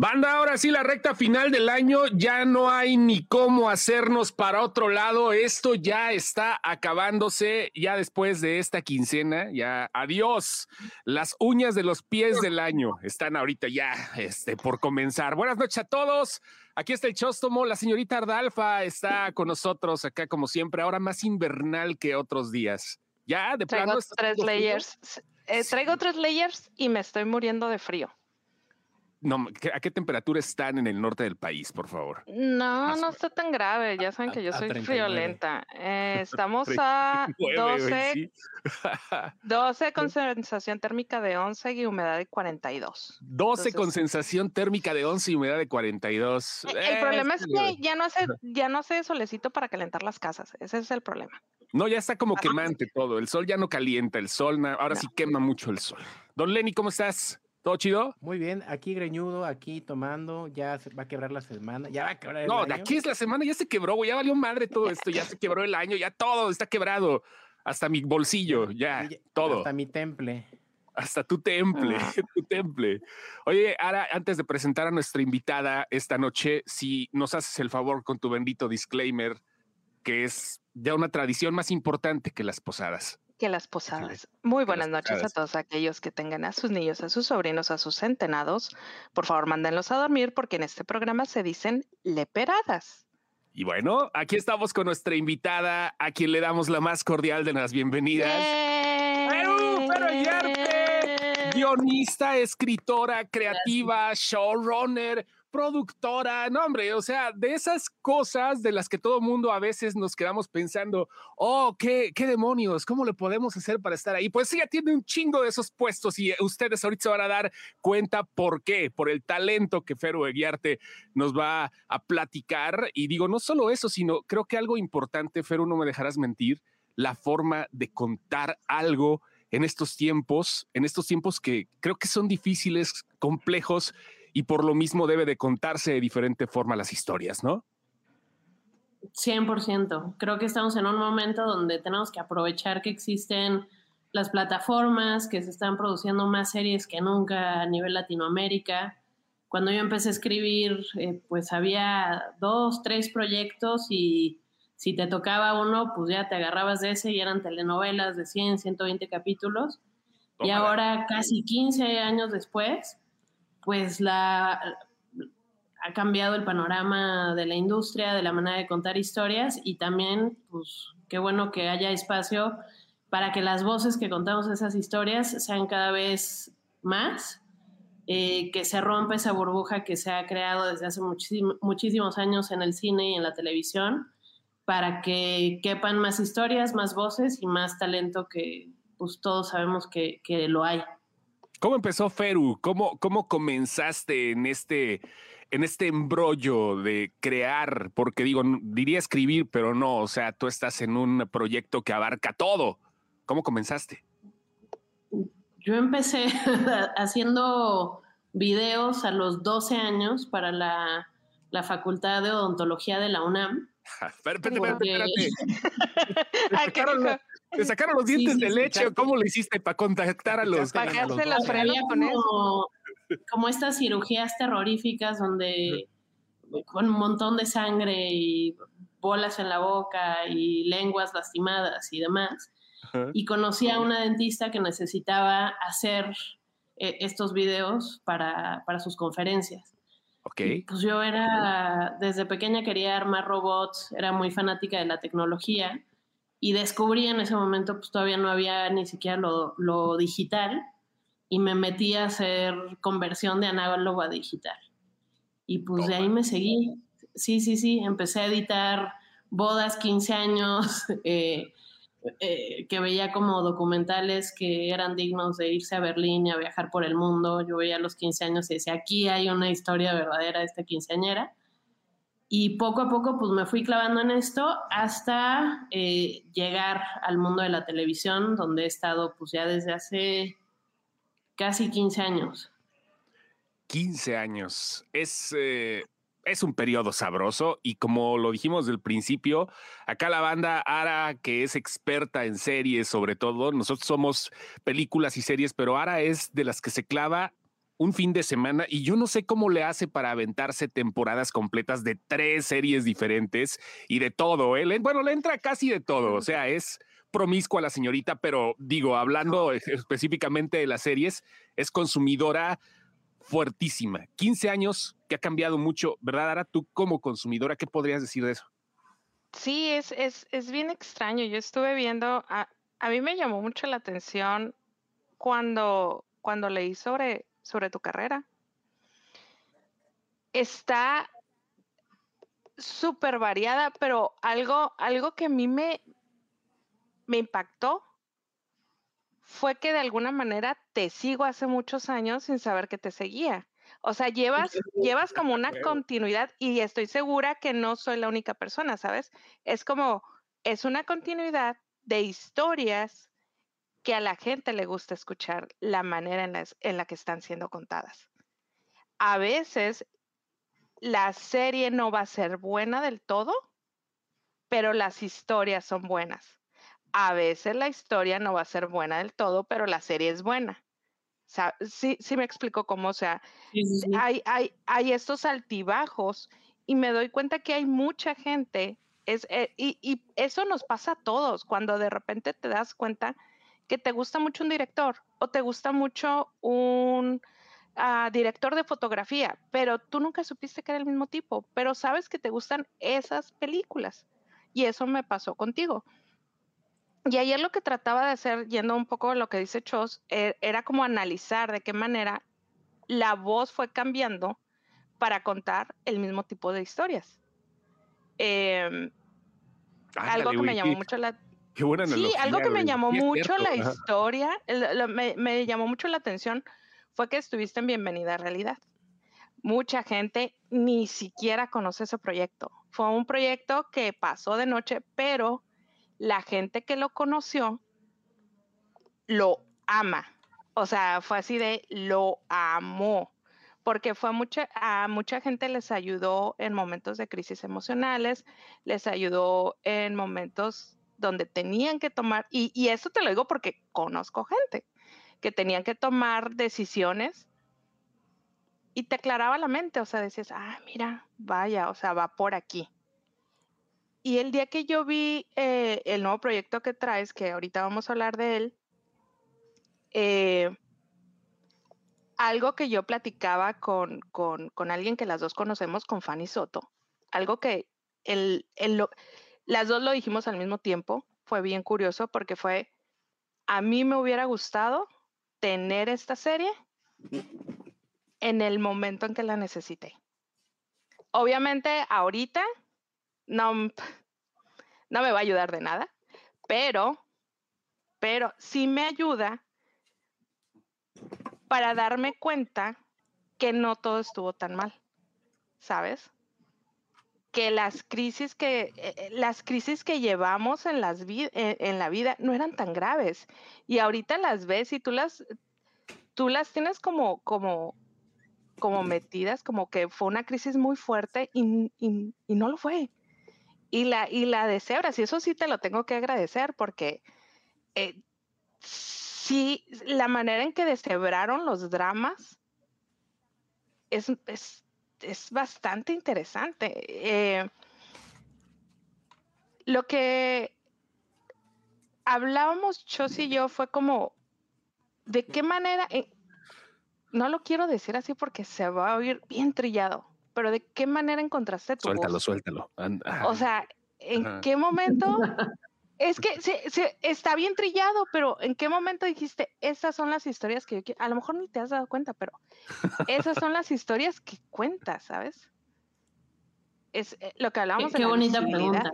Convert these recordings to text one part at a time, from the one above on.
Banda, ahora sí, la recta final del año, ya no hay ni cómo hacernos para otro lado. Esto ya está acabándose, ya después de esta quincena, ya adiós. Las uñas de los pies del año están ahorita ya este, por comenzar. Buenas noches a todos. Aquí está el Chóstomo, la señorita Ardalfa está con nosotros acá como siempre, ahora más invernal que otros días. Ya, de traigo tres layers. Eh, traigo tres layers y me estoy muriendo de frío. No, ¿a qué temperatura están en el norte del país, por favor? No, no está tan grave. Ya saben que yo soy friolenta. Eh, estamos a 12, 12 con sensación térmica de 11 y humedad de 42. 12 con sensación térmica de 11 y humedad de 42. El, el problema es que ya no hace, ya no hace solecito para calentar las casas. Ese es el problema. No, ya está como quemante todo. El sol ya no calienta, el sol ahora sí quema mucho el sol. Don Lenny, ¿cómo estás? ¿Todo chido? Muy bien, aquí greñudo, aquí tomando, ya se va a quebrar la semana, ya va a quebrar el no, año. No, de aquí es la semana, ya se quebró, güey, ya valió madre todo esto, ya se quebró el año, ya todo está quebrado, hasta mi bolsillo, ya, todo. Hasta mi temple. Hasta tu temple, ah. tu temple. Oye, ahora, antes de presentar a nuestra invitada esta noche, si nos haces el favor con tu bendito disclaimer, que es ya una tradición más importante que las posadas que las posadas. Muy buenas noches a todos aquellos que tengan a sus niños, a sus sobrinos, a sus centenados. Por favor, mándenlos a dormir porque en este programa se dicen leperadas. Y bueno, aquí estamos con nuestra invitada, a quien le damos la más cordial de las bienvenidas. ¡Perú, pero Guionista, escritora, creativa, showrunner, productora, no hombre, o sea, de esas cosas de las que todo mundo a veces nos quedamos pensando, oh, qué, qué demonios, ¿cómo le podemos hacer para estar ahí? Pues ella tiene un chingo de esos puestos y ustedes ahorita se van a dar cuenta por qué, por el talento que Feru Eguiarte nos va a platicar. Y digo, no solo eso, sino creo que algo importante, Feru, no me dejarás mentir, la forma de contar algo en estos tiempos, en estos tiempos que creo que son difíciles, complejos y por lo mismo debe de contarse de diferente forma las historias, ¿no? 100%. Creo que estamos en un momento donde tenemos que aprovechar que existen las plataformas, que se están produciendo más series que nunca a nivel Latinoamérica. Cuando yo empecé a escribir, eh, pues había dos, tres proyectos y si te tocaba uno, pues ya te agarrabas de ese y eran telenovelas de 100, 120 capítulos. Y ahora, casi 15 años después, pues la, ha cambiado el panorama de la industria, de la manera de contar historias y también, pues, qué bueno que haya espacio para que las voces que contamos esas historias sean cada vez más, eh, que se rompa esa burbuja que se ha creado desde hace muchísimos años en el cine y en la televisión, para que quepan más historias, más voces y más talento que pues todos sabemos que, que lo hay. ¿Cómo empezó Feru? ¿Cómo, cómo comenzaste en este, en este embrollo de crear? Porque digo, diría escribir, pero no, o sea, tú estás en un proyecto que abarca todo. ¿Cómo comenzaste? Yo empecé haciendo videos a los 12 años para la, la Facultad de Odontología de la UNAM. espérate, espérate, espérate. Te sacaron los dientes de leche. ¿Cómo lo hiciste para contactar a los? Para la frena con eso. Como estas cirugías terroríficas donde con un montón de sangre y bolas en la boca y lenguas lastimadas y demás. Y conocí a una dentista que necesitaba hacer eh, estos videos para, para sus conferencias. Ok. pues yo era, desde pequeña quería armar robots, era muy fanática de la tecnología y descubrí en ese momento, pues todavía no había ni siquiera lo, lo digital y me metí a hacer conversión de análogo a digital. Y pues de ahí me seguí. Sí, sí, sí, empecé a editar bodas, 15 años, eh, eh, que veía como documentales que eran dignos de irse a Berlín y a viajar por el mundo. Yo veía los 15 años y decía, aquí hay una historia verdadera de esta quinceañera. Y poco a poco pues me fui clavando en esto hasta eh, llegar al mundo de la televisión, donde he estado pues ya desde hace casi 15 años. 15 años. Es, eh, es un periodo sabroso y como lo dijimos del principio, acá la banda Ara, que es experta en series sobre todo, nosotros somos películas y series, pero Ara es de las que se clava un fin de semana y yo no sé cómo le hace para aventarse temporadas completas de tres series diferentes y de todo. ¿eh? Bueno, le entra casi de todo, o sea, es promiscua la señorita, pero digo, hablando específicamente de las series, es consumidora fuertísima. 15 años que ha cambiado mucho, ¿verdad, Ara? Tú como consumidora, ¿qué podrías decir de eso? Sí, es, es, es bien extraño. Yo estuve viendo, a, a mí me llamó mucho la atención cuando, cuando leí sobre sobre tu carrera. Está súper variada, pero algo, algo que a mí me, me impactó fue que de alguna manera te sigo hace muchos años sin saber que te seguía. O sea, llevas, llevas como una continuidad y estoy segura que no soy la única persona, ¿sabes? Es como, es una continuidad de historias que a la gente le gusta escuchar la manera en la, en la que están siendo contadas. A veces la serie no va a ser buena del todo, pero las historias son buenas. A veces la historia no va a ser buena del todo, pero la serie es buena. sí, sí me explico cómo, o sea, Hay, hay, hay, estos altibajos y me doy cuenta que hay mucha gente, es, eh, y, y, eso nos pasa a todos, cuando de repente te das cuenta que te gusta mucho un director o te gusta mucho un ah, director de fotografía, pero tú nunca supiste que era el mismo tipo, pero sabes que te gustan esas películas. Y eso me pasó contigo. Y ayer lo que trataba de hacer, yendo un poco a lo que dice Chos, e, era como analizar de qué manera la voz fue cambiando para contar el mismo tipo de historias. Em, algo que me llamó mucho la Sí, algo que me llamó mucho la historia, me, llamó mucho la atención fue que estuviste en Bienvenida a Realidad. Mucha gente ni siquiera conoce ese proyecto. Fue un proyecto que pasó de noche, pero la gente que lo conoció lo ama. O sea, fue así de lo amó porque fue mucha, a mucha gente les ayudó en momentos de crisis emocionales, les ayudó en momentos donde tenían que tomar, y, y eso te lo digo porque conozco gente que tenían que tomar decisiones y te aclaraba la mente, o sea, decías, ah, mira, vaya, o sea, va por aquí. Y el día que yo vi eh, el nuevo proyecto que traes, que ahorita vamos a hablar de él, eh, algo que yo platicaba con, con, con, alguien que las dos conocemos, con Fanny Soto, algo que el, el, las dos lo dijimos al mismo tiempo. Fue bien curioso porque fue, a mí me hubiera gustado tener esta serie en el momento en que la necesité. Obviamente ahorita no, no me va a ayudar de nada, pero, pero sí me ayuda para darme cuenta que no todo estuvo tan mal, ¿sabes? Que las crisis que, eh, eh, las crisis que llevamos en, las eh, en la vida no eran tan graves. Y ahorita las ves y tú las, tú las tienes como, como, como metidas, como que fue una crisis muy fuerte y, y, no lo fue. Y la, y la de Cebras, y eso sí te lo tengo que agradecer porque sí, la manera en que deshebraron los dramas es, es es bastante interesante. Eh, lo que hablábamos Chos y yo fue como, ¿de qué manera? Eh, no lo quiero decir así porque se va a oír bien trillado, pero ¿de qué manera encontraste tu Suéltalo, suéltalo. O sea, ¿en qué momento es que está bien trillado, pero ¿en qué momento dijiste, estas son las historias que yo quiero? A lo mejor ni te has dado cuenta, pero esas son las historias que cuentas, ¿sabes? Es eh, lo que hablábamos qué, qué bonita pregunta.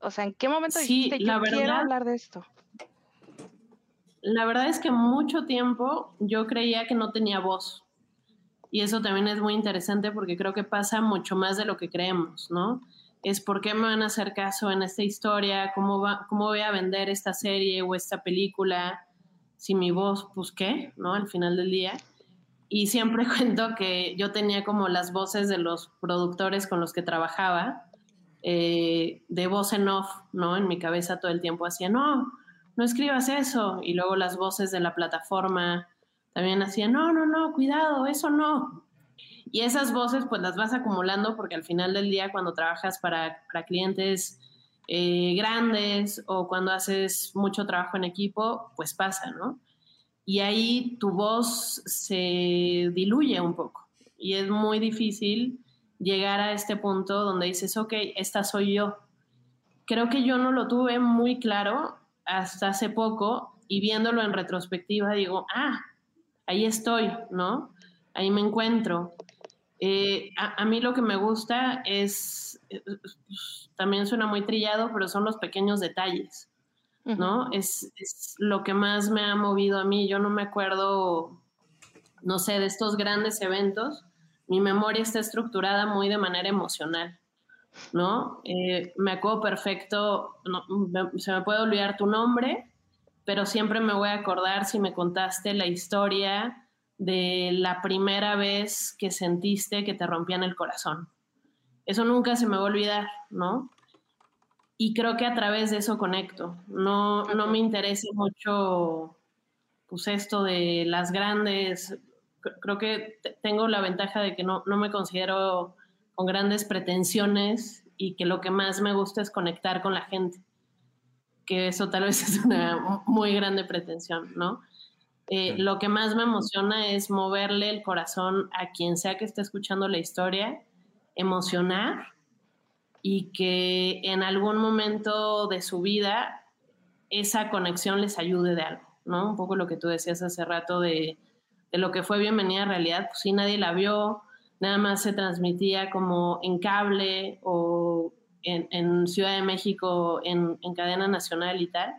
O sea, ¿en qué momento dijiste, yo quiero hablar de esto? La verdad es que mucho tiempo yo creía que no tenía voz. Y eso también es muy interesante porque creo que pasa mucho más de lo que creemos, ¿no? Es por qué me van a hacer caso en esta historia, cómo, va, cómo voy a vender esta serie o esta película, si mi voz, pues qué, ¿no? Al final del día. Y siempre cuento que yo tenía como las voces de los productores con los que trabajaba, eh, de voz en off, ¿no? En mi cabeza todo el tiempo hacía, no, no escribas eso. Y luego las voces de la plataforma también hacía, no, no, no, cuidado, eso no. Y esas voces pues las vas acumulando porque al final del día cuando trabajas para, para clientes eh, grandes o cuando haces mucho trabajo en equipo, pues pasa, ¿no? Y ahí tu voz se diluye un poco y es muy difícil llegar a este punto donde dices, ok, esta soy yo. Creo que yo no lo tuve muy claro hasta hace poco y viéndolo en retrospectiva digo, ah, ahí estoy, ¿no? Ahí me encuentro. Eh, a, mí lo que me gusta es, también suena muy trillado, pero son los pequeños detalles, ¿no? es, es, lo que más me ha movido a mí. Yo no me acuerdo, no sé, de estos grandes eventos. Mi memoria está estructurada muy de manera emocional, ¿no? Eh, me acuerdo perfecto, se me puede olvidar tu nombre, pero siempre me voy a acordar si me contaste la historia de la primera vez que sentiste que te rompían el corazón. Eso nunca se me va a olvidar, ¿no? Y creo que a través de eso conecto. No, no me interesa mucho pues esto de las grandes. Creo que tengo la ventaja de que no, no me considero con grandes pretensiones y que lo que más me gusta es conectar con la gente. Que eso tal vez es una muy grande pretensión, ¿no? Eh, lo que más me emociona es moverle el corazón a quien sea que esté escuchando la historia, emocionar y que en algún momento de su vida esa conexión les ayude de algo, ¿no? Un poco lo que tú decías hace rato de, lo que fue Bienvenida a Realidad, pues sí, nadie la vio, nada más se transmitía como en cable o en, Ciudad de México en, en cadena nacional y tal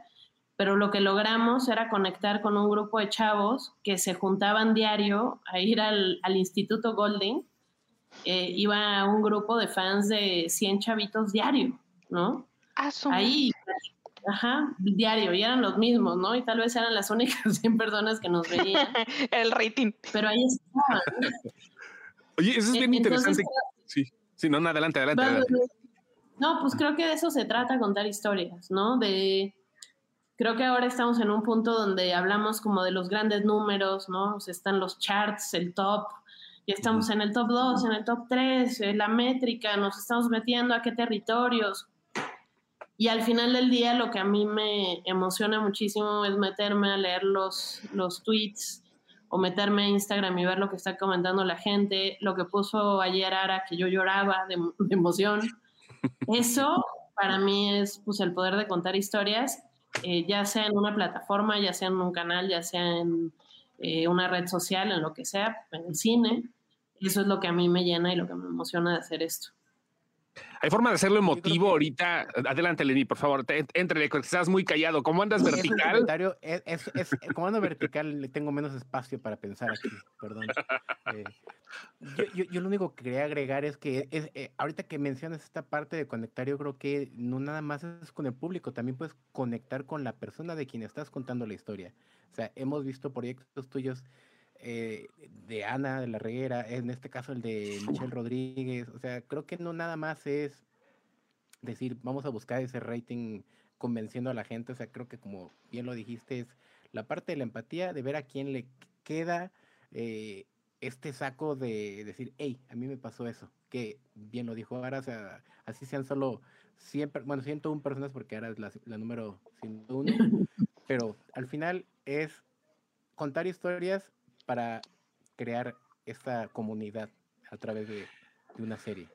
pero lo que logramos era conectar con un grupo de chavos que se juntaban diario a ir al, Instituto Golding. Eh, iba un grupo de fans de 100 chavitos diario, ¿no? Ah, Ahí, ajá, diario, y eran los mismos, ¿no? Y tal vez eran las únicas 100 personas que nos veían. El rating. Pero ahí estaban. Oye, eso es bien interesante. sí, sí, no, adelante, adelante. No, pues creo que de eso se trata, contar historias, ¿no? De creo que ahora estamos en un punto donde hablamos como de los grandes números, ¿no? O sea, están los charts, el top, y estamos en el top 2, en el top 3, eh, la métrica, nos estamos metiendo a qué territorios. Y al final del día lo que a mí me emociona muchísimo es meterme a leer los, los tweets o meterme a Instagram y ver lo que está comentando la gente, lo que puso ayer Ara, que yo lloraba de, de emoción. Eso para mí es pues, el poder de contar historias eh, ya sea en una plataforma, ya sea en un canal, ya sea en eh, una red social, en lo que sea, en el cine. Eso es lo que a mí me llena y lo que me emociona de hacer esto. Hay forma de hacerlo emotivo ahorita. Adelante, Lenny, por favor. Entre, estás muy callado. ¿Cómo andas vertical? Es, es, es, como ando vertical, le tengo menos espacio para pensar aquí. Perdón. Eh, yo, yo, lo único que quería agregar es que es, eh, ahorita que mencionas esta parte de conectar, yo creo que no nada más es con el público, también puedes conectar con la persona de quien estás contando la historia. O sea, hemos visto proyectos tuyos eh, de Ana de la Reguera, en este caso el de Michelle Rodríguez. O sea, creo que no nada más es decir, vamos a buscar ese rating convenciendo a la gente. O sea, creo que como bien lo dijiste, es la parte de la empatía, de ver a quién le queda. Eh, este saco de decir, hey, a mí me pasó eso, que bien lo dijo ahora, o sea, así sean solo 100, bueno, 101 personas porque ahora es la, la número 101, pero al final es contar historias para crear esta comunidad a través de, una serie.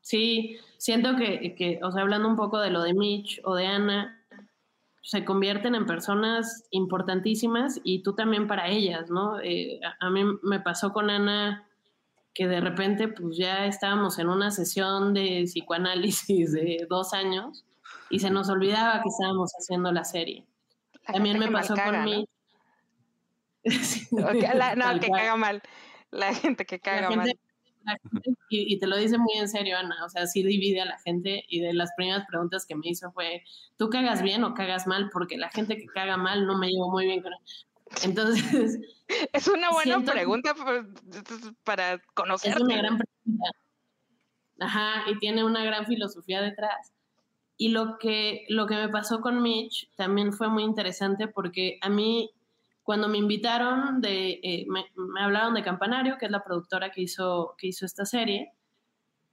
Sí, siento que, que, o sea, hablando un poco de lo de Mitch o de Ana, se convierten en personas importantísimas y tú también para ellas, ¿no? Eh, a, mí me pasó con Ana que de repente pues ya estábamos en una sesión de psicoanálisis de dos años y se nos olvidaba que estábamos haciendo la serie. también me pasó con ¿no? no, que caga mal. La gente que caga mal y, te lo dice muy en serio, Ana, o sea, sí divide a la gente y de las primeras preguntas que me hizo fue, ¿tú cagas bien o cagas mal? Porque la gente que caga mal no me llevo muy bien con Entonces... Es una buena pregunta para conocer. Es una gran pregunta. Ajá, y tiene una gran filosofía detrás. Y lo que, lo que me pasó con Mitch también fue muy interesante porque a mí cuando me invitaron, de, eh, me, hablaron de Campanario, que es la productora que hizo, que hizo esta serie,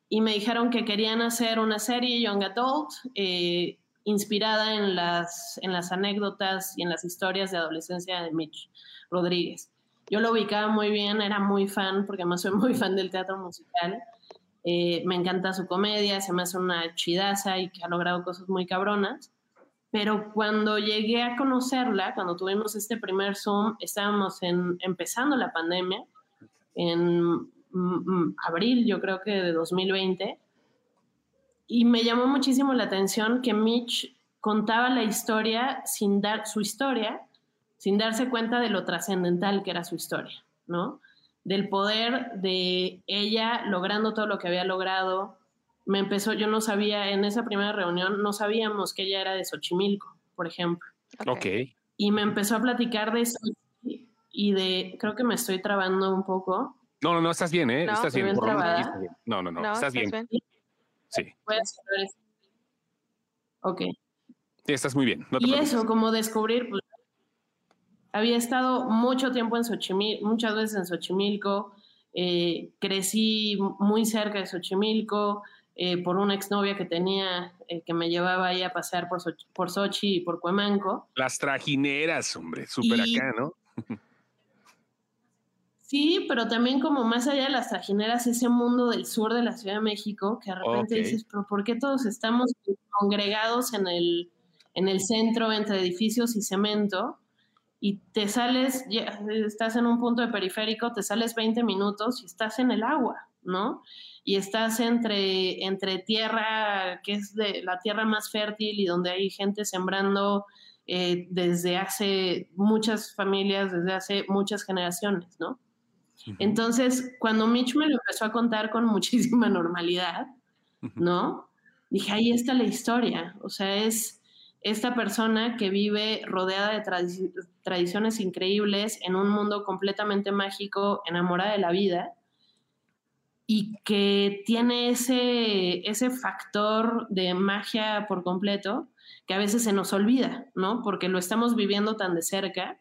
y me dijeron que querían hacer una serie Young Adult eh, inspirada en las, en las anécdotas y en las historias de adolescencia de Mitch Rodríguez. Yo lo ubicaba muy bien, era muy fan, porque además soy muy fan del teatro musical. Eh, me encanta su comedia, se me hace una chidaza y que ha logrado cosas muy cabronas. Pero cuando llegué a conocerla, cuando tuvimos este primer Zoom, estábamos en, empezando la pandemia, en mm, mm, abril, yo creo que de 2020, y me llamó muchísimo la atención que Mitch contaba la historia sin dar su historia, sin darse cuenta de lo trascendental que era su historia, ¿no? Del poder de ella logrando todo lo que había logrado. Me empezó, yo no sabía, en esa primera reunión, no sabíamos que ella era de Xochimilco, por ejemplo. Ok. Y me empezó a platicar de eso y de, creo que me estoy trabando un poco. No, no, no, estás bien, ¿eh? estás bien. no, no, no, estás, bien. Sí. Ok. estás muy bien. y eso, como descubrir, pues, había estado mucho tiempo en Xochimilco, muchas veces en Xochimilco, eh, crecí muy cerca de Xochimilco eh, por una exnovia que tenía eh, que me llevaba ahí a pasear por, por Xochi y por Cuemanco. Las trajineras, hombre, súper acá, ¿no? Sí, pero también como más allá de las trajineras, ese mundo del sur de la Ciudad de México, que de repente dices, pero ¿por qué todos estamos congregados en el, en el centro entre edificios y cemento? Y te sales, ya, estás en un punto de periférico, te sales 20 minutos y estás en el agua, ¿no? Y estás entre, entre tierra, que es de la tierra más fértil y donde hay gente sembrando eh, desde hace muchas familias, desde hace muchas generaciones, ¿no? Entonces, cuando Mitch me lo empezó a contar con muchísima normalidad, ¿no? Dije, ahí está la historia. O sea, es esta persona que vive rodeada de tradiciones increíbles en un mundo completamente mágico, enamorada de la vida, y que tiene ese, ese factor de magia por completo que a veces se nos olvida, ¿no? Porque lo estamos viviendo tan de cerca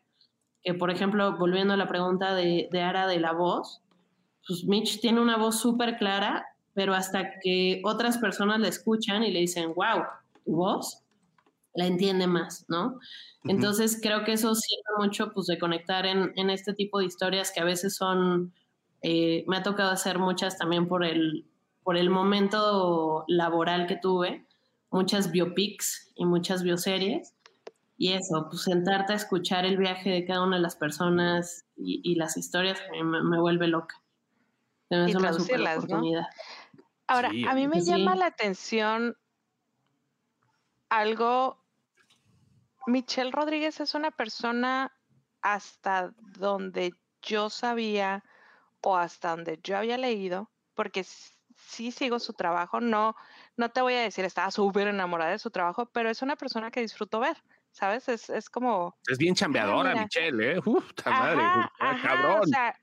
que, por ejemplo, volviendo a la pregunta de, de Ara de la voz, pues Mitch tiene una voz súper clara, pero hasta que otras personas la escuchan y le dicen, wow, tu voz, la entiende más, ¿no? Entonces creo que eso sirve mucho pues de conectar en, en, este tipo de historias que a veces son, eh, me ha tocado hacer muchas también por el, por el momento laboral que tuve, muchas biopics y muchas bioseries, y eso, pues sentarte a escuchar el viaje de cada una de las personas y, las historias me, vuelve loca. y traducirlas, ¿no? Ahora, a mí me llama la atención algo. Michelle Rodríguez es una persona hasta donde yo sabía o hasta donde yo había leído, porque sí sigo su trabajo, no, no te voy a decir estaba súper enamorada de su trabajo, pero es una persona que disfruto ver. ¿sabes? Es, es como... Es bien chambeadora, Michelle, ¿eh? Uf, madre, cabrón. O sea,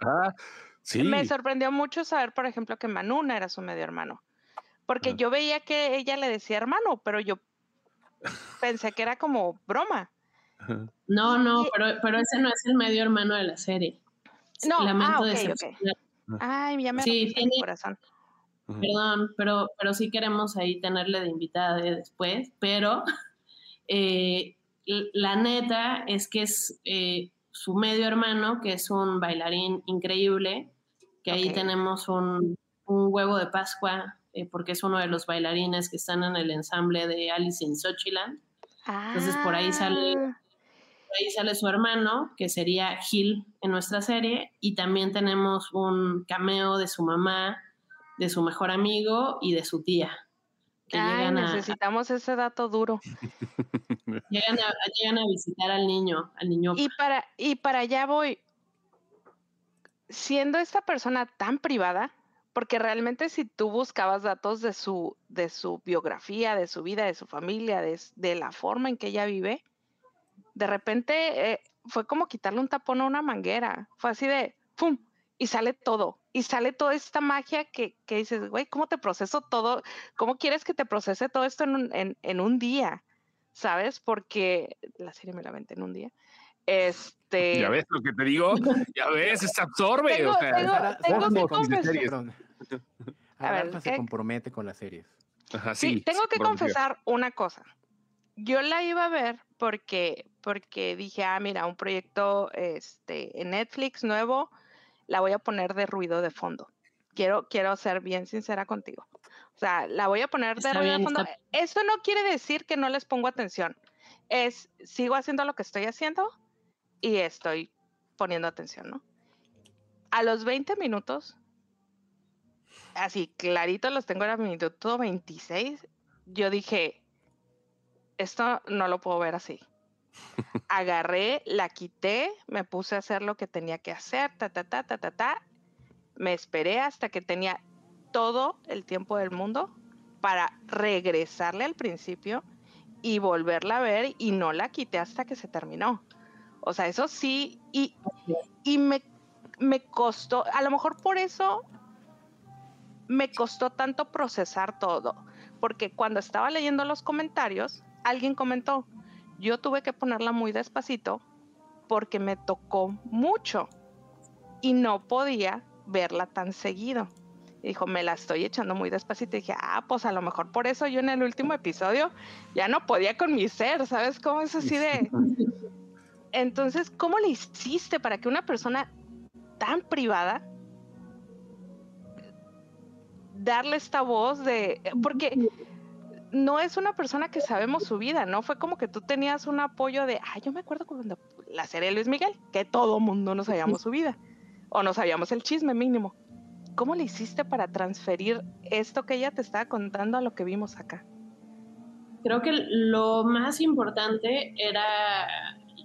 sí. Me sorprendió mucho saber, por ejemplo, que Manuna era su medio hermano. Porque yo veía que ella le decía hermano, pero yo pensé que era como broma. No, no, pero, pero ese no es el medio hermano de la serie. No, Lamento ah, okay, okay. Ay, ya me sí, tiene, corazón. Perdón, pero, pero sí queremos ahí tenerle de invitada después, pero eh, la neta es que es eh, su medio hermano, que es un bailarín increíble, que ahí tenemos un, huevo de Pascua, eh, porque es uno de los bailarines que están en el ensamble de Alice in Sochiland. Entonces por ahí sale ah. Ahí sale su hermano, que sería Gil en nuestra serie, y también tenemos un cameo de su mamá, de su mejor amigo y de su tía. Ay, necesitamos ese dato duro. llegan, a, visitar al niño, al niño. Y para, y para allá voy. Siendo esta persona tan privada, porque realmente si tú buscabas datos de su, de su biografía, de su vida, de su familia, de, la forma en que ella vive, de repente eh, fue como quitarle un tapón a una manguera. Fue así de, ¡pum! Y sale todo y sale toda esta magia que, que dices, güey, ¿cómo te proceso todo? ¿Cómo quieres que te procese todo esto en un, en, un día? ¿Sabes? Porque la serie me la vente en un día. Este. Ya ves lo que te digo, ya ves, se absorbe. Tengo, o sea, tengo, tengo que confesar. A ver, se compromete con las series. Ajá, sí, sí, tengo que confesar una cosa. Yo la iba a ver porque, porque dije, ah, mira, un proyecto este, en Netflix nuevo, la voy a poner de ruido de fondo. Quiero, quiero ser bien sincera contigo. O sea, la voy a poner de ruido de fondo. Eso no quiere decir que no les pongo atención. Es, sigo haciendo lo que estoy haciendo y estoy poniendo atención, ¿no? A los 20 minutos, así clarito los tengo en el minuto 26, yo dije, esto no lo puedo ver así. Agarré, la quité, me puse a hacer lo que tenía que hacer, ta, ta, ta, ta, ta, ta. Me esperé hasta que tenía todo el tiempo del mundo para regresarle al principio y volverla a ver y no la quité hasta que se terminó. O sea, eso sí, y, y me, me costó, a lo mejor por eso me costó tanto procesar todo, porque cuando estaba leyendo los comentarios, alguien comentó, yo tuve que ponerla muy despacito porque me tocó mucho y no podía verla tan seguido. dijo, me la estoy echando muy despacito. Y dije, ah, pues a lo mejor por eso yo en el último episodio ya no podía con mi ser, ¿sabes cómo es así de... Entonces, ¿cómo le hiciste para que una persona tan privada darle esta voz de... Porque no es una persona que sabemos su vida, ¿no? Fue como que tú tenías un apoyo de, ah, yo me acuerdo cuando la serie Luis Miguel, que todo mundo no sabíamos su vida, o no sabíamos el chisme mínimo. ¿Cómo le hiciste para transferir esto que ella te estaba contando a lo que vimos acá? Creo que lo más importante era,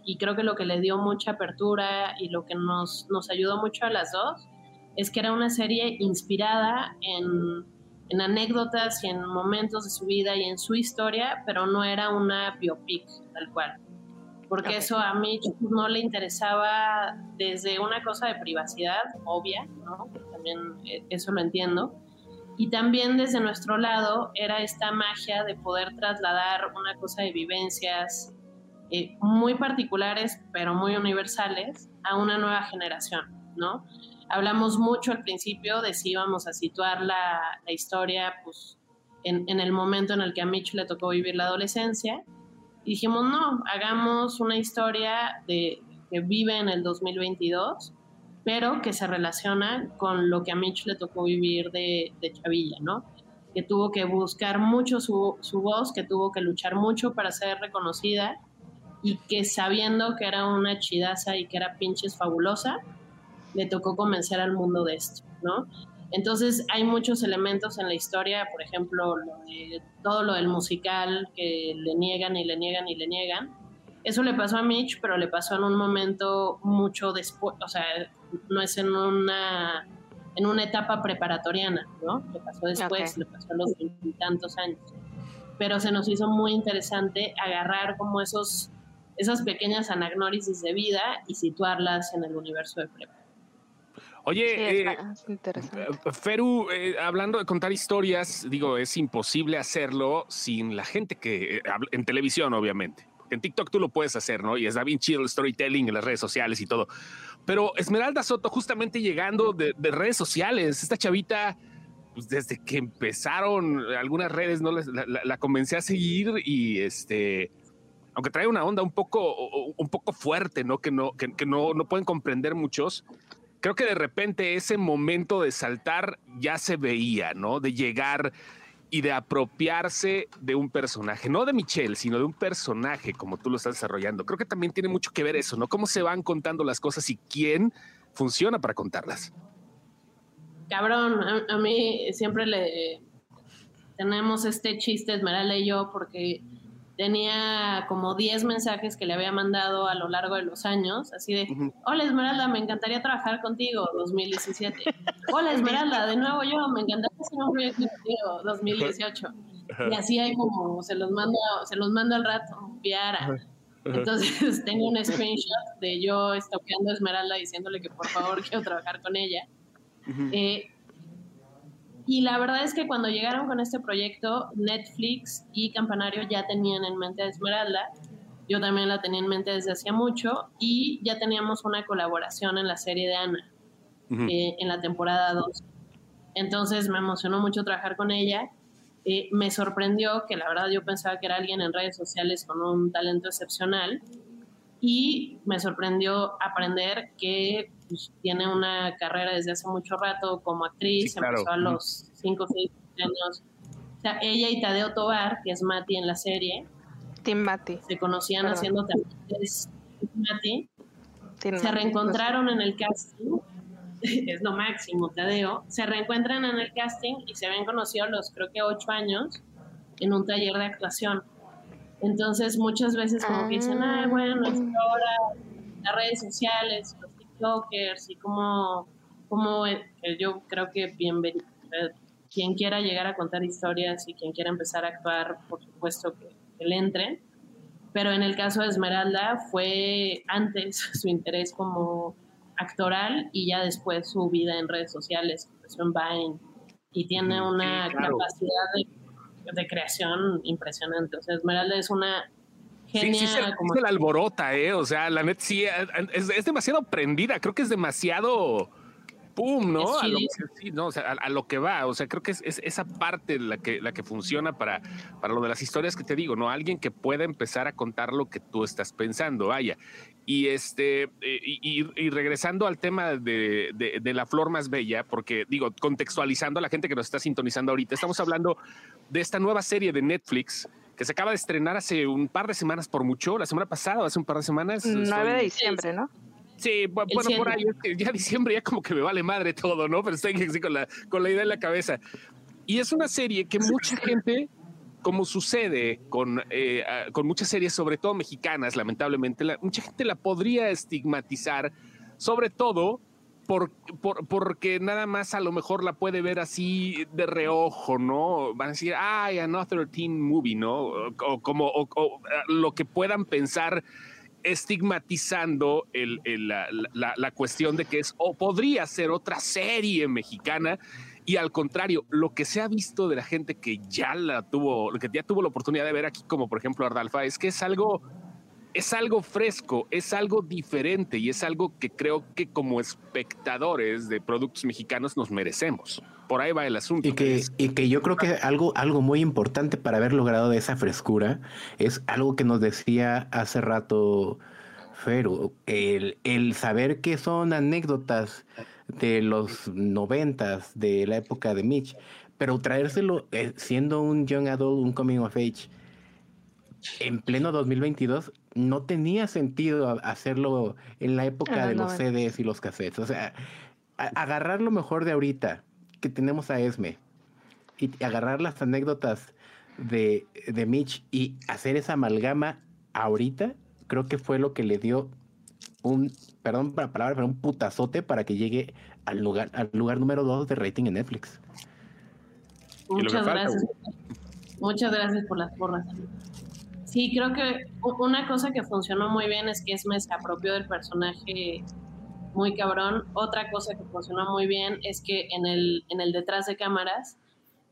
y creo que lo que le dio mucha apertura y lo que nos, nos ayudó mucho a las dos, es que era una serie inspirada en en anécdotas y en momentos de su vida y en su historia, pero no era una biopic tal cual. Porque eso a mí no le interesaba desde una cosa de privacidad, obvia, ¿no? También eh, eso lo entiendo. Y también desde nuestro lado era esta magia de poder trasladar una cosa de vivencias eh, muy particulares, pero muy universales, a una nueva generación, ¿no? Hablamos mucho al principio de si íbamos a situar la, historia pues, en, el momento en el que a Mitch le tocó vivir la adolescencia. Y dijimos, no, hagamos una historia de, que vive en el 2022, pero que se relaciona con lo que a Mitch le tocó vivir de, de Chavilla, ¿no? Que tuvo que buscar mucho su, su voz, que tuvo que luchar mucho para ser reconocida y que sabiendo que era una chidaza y que era pinches fabulosa, le tocó convencer al mundo de esto, ¿no? Entonces hay muchos elementos en la historia, por ejemplo, todo lo del musical que le niegan y le niegan y le niegan. Eso le pasó a Mitch, pero le pasó en un momento mucho después, o sea, no es en una en una etapa preparatoriana, ¿no? Le pasó después, le pasó a los tantos años. Pero se nos hizo muy interesante agarrar como esos esas pequeñas anagnórisis de vida y situarlas en el universo de prepa. Oye, eh, Feru, eh, hablando de contar historias, digo, es imposible hacerlo sin la gente que eh, en televisión, obviamente. En TikTok tú lo puedes hacer, ¿no? Y es bien chido el storytelling en las redes sociales y todo. Pero Esmeralda Soto, justamente llegando de, redes sociales, esta chavita, pues desde que empezaron algunas redes, no la, comencé a seguir y este, aunque trae una onda un poco, un poco fuerte, ¿no? Que no, que, no, no pueden comprender muchos creo que de repente ese momento de saltar ya se veía, ¿no? De llegar y de apropiarse de un personaje, no de Michelle, sino de un personaje como tú lo estás desarrollando. Creo que también tiene mucho que ver eso, ¿no? Cómo se van contando las cosas y quién funciona para contarlas. Cabrón, a, mí siempre le tenemos este chiste Esmeralda y yo porque tenía como 10 mensajes que le había mandado a lo largo de los años, así de, hola Esmeralda, me encantaría trabajar contigo, 2017. hola Esmeralda, de nuevo yo, me encantaría hacer un proyecto contigo, 2018. Y así hay como, se los mando, se los mando al rato, Piara. Entonces tengo un screenshot de yo estoqueando a Esmeralda diciéndole que por favor quiero trabajar con ella. Y la verdad es que cuando llegaron con este proyecto, Netflix y Campanario ya tenían en mente a Esmeralda yo también la tenía en mente desde hacía mucho y ya teníamos una colaboración en la serie de Ana, eh, en la temporada 2. Entonces me emocionó mucho trabajar con ella. Eh, me sorprendió que la verdad yo pensaba que era alguien en redes sociales con un talento excepcional y me sorprendió aprender que pues, tiene una carrera desde hace mucho rato como actriz, empezó a los 5 o 6 años. O sea, ella y Tadeo Tobar, que es Mati en la serie, Tim Mati. se conocían haciendo talentos Mati, se reencontraron en el casting, es lo máximo, Tadeo, se reencuentran en el casting y se habían conocido los creo que 8 años en un taller de actuación. Entonces muchas veces como que dicen, ay, ah. bueno, ahora las redes sociales, los TikTokers y como, como eh, yo creo que bienvenido, eh, quien quiera llegar a contar historias y quien quiera empezar a actuar, por supuesto que, le entre. Pero en el caso de Esmeralda fue antes su interés como actoral y ya después su vida en redes sociales, empezó en Vine y tiene una capacidad de de creación impresionante. O sea, Esmeralda es una genia. Sí, sí, como... se la alborota, ¿eh? O sea, la net sí, es, demasiado prendida. Creo que es demasiado pum, ¿no? A lo, que, no o sea, a, lo que va. O sea, creo que es, esa parte la que, la que funciona para, para lo de las historias que te digo, ¿no? Alguien que pueda empezar a contar lo que tú estás pensando, vaya. Y este, eh, y, regresando al tema de, de, la flor más bella, porque digo, contextualizando a la gente que nos está sintonizando ahorita, estamos hablando de esta nueva serie de Netflix que se acaba de estrenar hace un par de semanas por mucho, la semana pasada, hace un par de semanas. 9 de diciembre, ¿no? Sí, bueno, por ahí, ya diciembre ya como que me vale madre todo, ¿no? Pero estoy así con la, con la idea en la cabeza. Y es una serie que mucha gente como sucede con, eh, con muchas series, sobre todo mexicanas, lamentablemente, mucha gente la podría estigmatizar, sobre todo por, porque nada más a lo mejor la puede ver así de reojo, ¿no? Van a decir, ay, another teen movie, ¿no? O, como lo que puedan pensar estigmatizando la, la, cuestión de que es o podría ser otra serie mexicana y al contrario, lo que se ha visto de la gente que ya la tuvo, que ya tuvo la oportunidad de ver aquí, como por ejemplo Ardalfa, es que es algo, es algo fresco, es algo diferente y es algo que creo que como espectadores de productos mexicanos nos merecemos. Por ahí va el asunto. Y que, y que yo creo que algo, algo muy importante para haber logrado esa frescura es algo que nos decía hace rato Feru, el, el saber que son anécdotas de los noventas, de la época de Mitch, pero traérselo eh, siendo un young adult, un coming of age, en pleno 2022, no tenía sentido hacerlo en la época de los CDs y los cassettes. O sea, agarrar lo mejor de ahorita, que tenemos a Esme, y agarrar las anécdotas de, de Mitch y hacer esa amalgama ahorita, creo que fue lo que le dio un, perdón para palabra, pero un putazote para que llegue al lugar, al lugar número dos de rating en Netflix. Muchas gracias. Muchas gracias por las porras. Sí, creo que una cosa que funcionó muy bien es que Esme se apropió del personaje muy cabrón. Otra cosa que funcionó muy bien es que en el, en el detrás de cámaras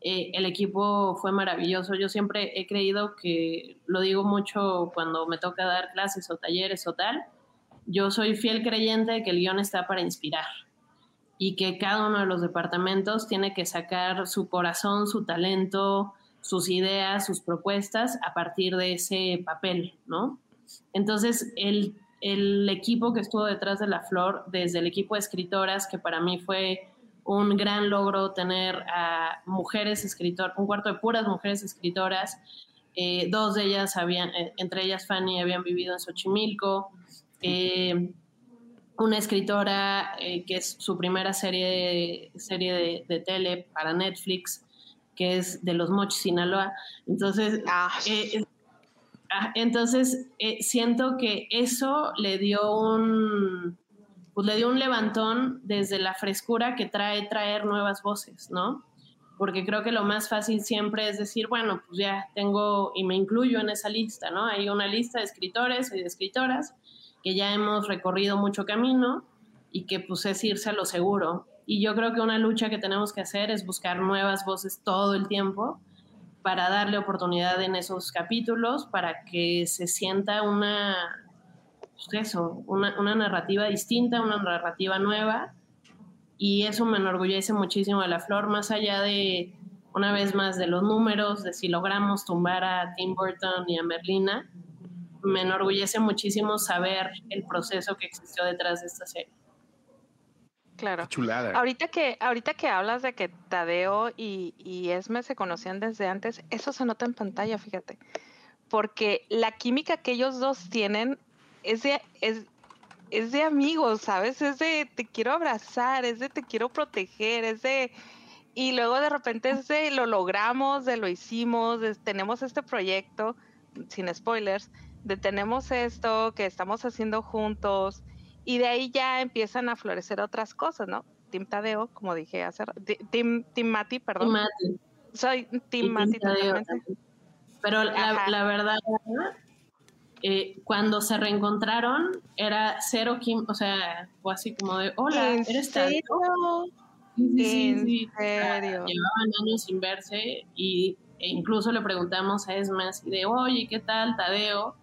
eh, el equipo fue maravilloso. Yo siempre he creído que, lo digo mucho cuando me toca dar clases o talleres o tal, yo soy fiel creyente de que el guion está para inspirar y que cada uno de los departamentos tiene que sacar su corazón, su talento, sus ideas, sus propuestas a partir de ese papel, ¿no? Entonces, el, el equipo que estuvo detrás de La Flor, desde el equipo de escritoras, que para mí fue un gran logro tener a mujeres escritoras, un cuarto de puras mujeres escritoras, eh, dos de ellas habían, eh, entre ellas Fanny, habían vivido en Xochimilco, eh, una escritora que es su primera serie, serie de, tele para Netflix, que es de los Mochis Sinaloa. Entonces, ah. eh, ah, entonces siento que eso le dio un pues le dio un levantón desde la frescura que trae traer nuevas voces, ¿no? Porque creo que lo más fácil siempre es decir, bueno, pues ya tengo y me incluyo en esa lista, ¿no? Hay una lista de escritores y de escritoras que ya hemos recorrido mucho camino y que pues es irse a lo seguro. Y yo creo que una lucha que tenemos que hacer es buscar nuevas voces todo el tiempo para darle oportunidad en esos capítulos, para que se sienta una, pues eso, una, una narrativa distinta, una narrativa nueva. Y eso me enorgullece muchísimo de la flor, más allá de, una vez más, de los números, de si logramos tumbar a Tim Burton y a Merlina. Me enorgullece muchísimo saber el proceso que existió detrás de esta serie. Claro. Ahorita que, ahorita que hablas de que Tadeo y, y, Esme se conocían desde antes, eso se nota en pantalla, fíjate. Porque la química que ellos dos tienen es de, es, es de amigos, ¿sabes? Es de te quiero abrazar, es de te quiero proteger, es de... Y luego de repente es de lo logramos, de lo hicimos, tenemos este proyecto, sin spoilers, de tenemos esto que estamos haciendo juntos y de ahí ya empiezan a florecer otras cosas, ¿no? Tim Tadeo, como dije hace Tim, Tim Mati, perdón. Mati. Soy Tim Mati Pero la, la, verdad, eh, cuando se reencontraron, era cero Kim, o sea, fue así como de, hola, ¿eres Tadeo? Sí, sí, serio? Llevaban años sin verse y e incluso le preguntamos a Esma así de, oye, ¿qué tal, Tadeo?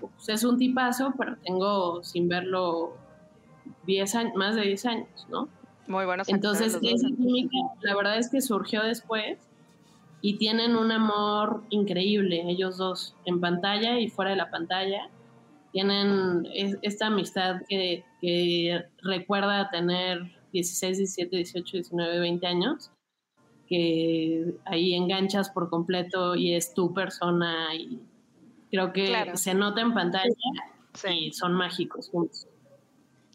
Pues es un tipazo, pero tengo sin verlo 10 años, más de 10 años, ¿no? Muy bueno. Entonces, esa química, la verdad es que surgió después y tienen un amor increíble, ellos dos, en pantalla y fuera de la pantalla. Tienen esta amistad que, que recuerda tener 16, 17, 18, 19, 20 años, que ahí enganchas por completo y es tu persona y creo que se nota en pantalla y son mágicos juntos.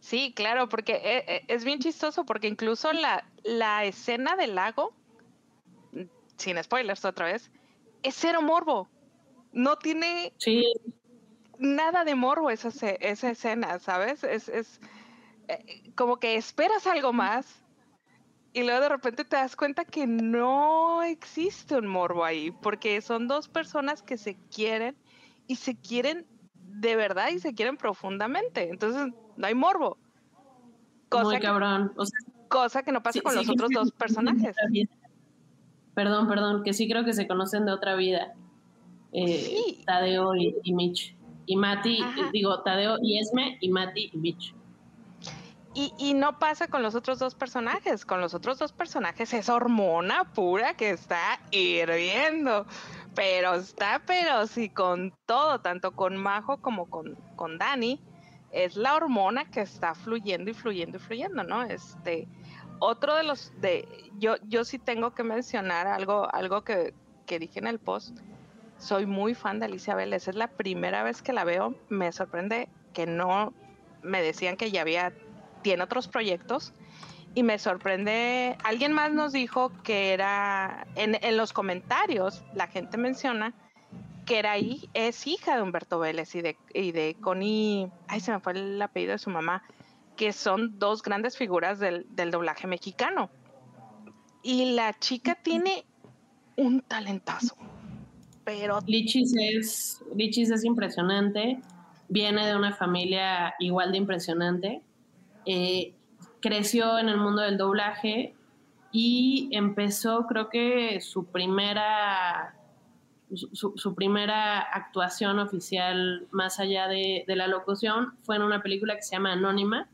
Sí, claro, porque eh, eh, es bien chistoso porque incluso la, la escena del lago, sin spoilers otra vez, es cero morbo. No tiene nada de morbo esa, esa escena, ¿sabes? Es, es eh, como que esperas algo más y luego de repente te das cuenta que no existe un morbo ahí, porque son dos personas que se quieren y se quieren de verdad y se quieren profundamente. Entonces, no hay morbo. Cosa Muy cabrón. Que, cosa que no pasa con los otros dos personajes. Perdón, perdón, que sí creo que se conocen de otra vida. Eh, Tadeo y, Mitch. Y Mati, digo, Tadeo y Esme y Mati y Mitch. Y, y, no pasa con los otros dos personajes. Con los otros dos personajes es hormona pura que está hirviendo. Pero está, pero sí, con todo, tanto con Majo como con, con Dani es la hormona que está fluyendo y fluyendo y fluyendo, ¿no? Este, otro de los, de, yo, yo sí tengo que mencionar algo, algo que, que dije en el post. Soy muy fan de Alicia Vélez. Es la primera vez que la veo. Me sorprende que no me decían que ya había, tiene otros proyectos. Y me sorprende, alguien más nos dijo que era, en, en los comentarios, la gente menciona que era ahí, es hija de Humberto Vélez y de, y de Connie, ay, se me fue el apellido de su mamá, que son dos grandes figuras del, doblaje mexicano. Y la chica tiene un talentazo. Pero. Lichis es, Lichis es impresionante. Viene de una familia igual de impresionante. Eh, creció en el mundo del doblaje y empezó, creo que su primera su, primera actuación oficial más allá de, la locución fue en una película que se llama Anónima,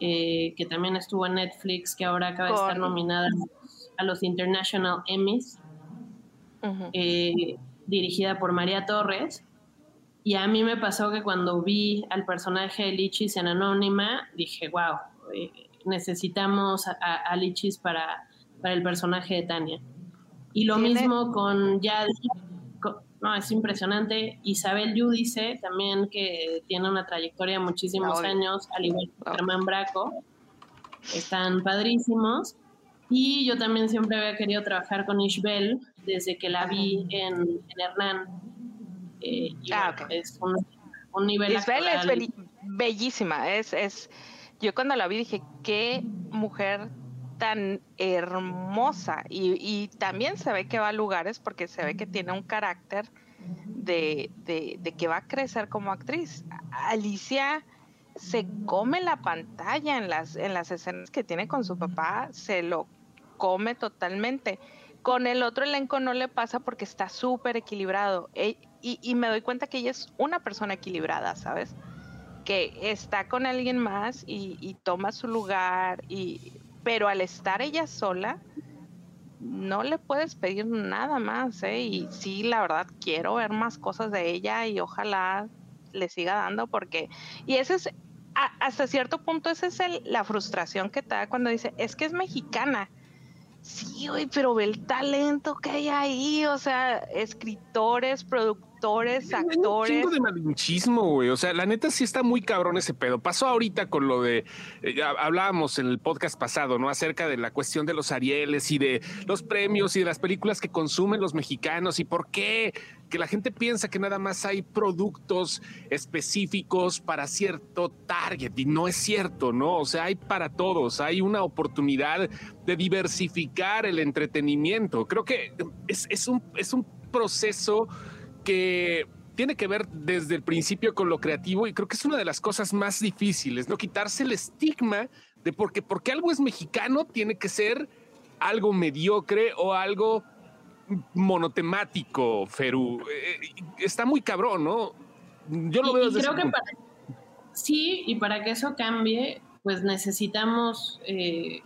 eh, que también estuvo en Netflix, que ahora acaba de estar nominada a los International Emmys, eh, dirigida por María Torres. Y a mí me pasó que cuando vi al personaje de Lichis en Anónima, dije, wow, eh, necesitamos a, Lichis para, para el personaje de Tania. Y lo mismo con Yadi, no, es impresionante. Isabel Yudice también que tiene una trayectoria de muchísimos años, al igual que Germán Braco, están padrísimos. Y yo también siempre había querido trabajar con Ishbel desde que la vi en, Hernán. Eh, ah, es un, nivel Ishbel es bellísima. Es, es, yo cuando la vi dije, qué mujer tan hermosa y, también se ve que va a lugares porque se ve que tiene un carácter de, que va a crecer como actriz. Alicia se come la pantalla en las, en las escenas que tiene con su papá, se lo come totalmente. Con el otro elenco no le pasa porque está súper equilibrado. E, y, me doy cuenta que ella es una persona equilibrada, ¿sabes? Que está con alguien más y, toma su lugar, y, pero al estar ella sola, no le puedes pedir nada más, ¿eh? Y sí, la verdad, quiero ver más cosas de ella y ojalá le siga dando porque... Y ese es, hasta cierto punto, esa es la frustración que te da cuando dice, es que es mexicana Sí, güey, pero ve el talento que hay ahí, o sea, escritores, productores, actores. Un chingo de malinchismo, güey. O sea, la neta sí está muy cabrón ese pedo. Pasó ahorita con lo de, eh, hablábamos en el podcast pasado, ¿no? Acerca de la cuestión de los Arieles y de los premios y de las películas que consumen los mexicanos y por qué que la gente piensa que nada más hay productos específicos para cierto target y no es cierto, ¿no? O sea, hay para todos, hay una oportunidad de diversificar el entretenimiento. Creo que es, un, es un proceso que tiene que ver desde el principio con lo creativo y creo que es una de las cosas más difíciles, ¿no? Quitarse el estigma de porque, porque algo es mexicano tiene que ser algo mediocre o algo monotemático, Feru. Eh, está muy cabrón, ¿no? Yo lo veo desde creo que para, Sí, y para que eso cambie, pues necesitamos eh,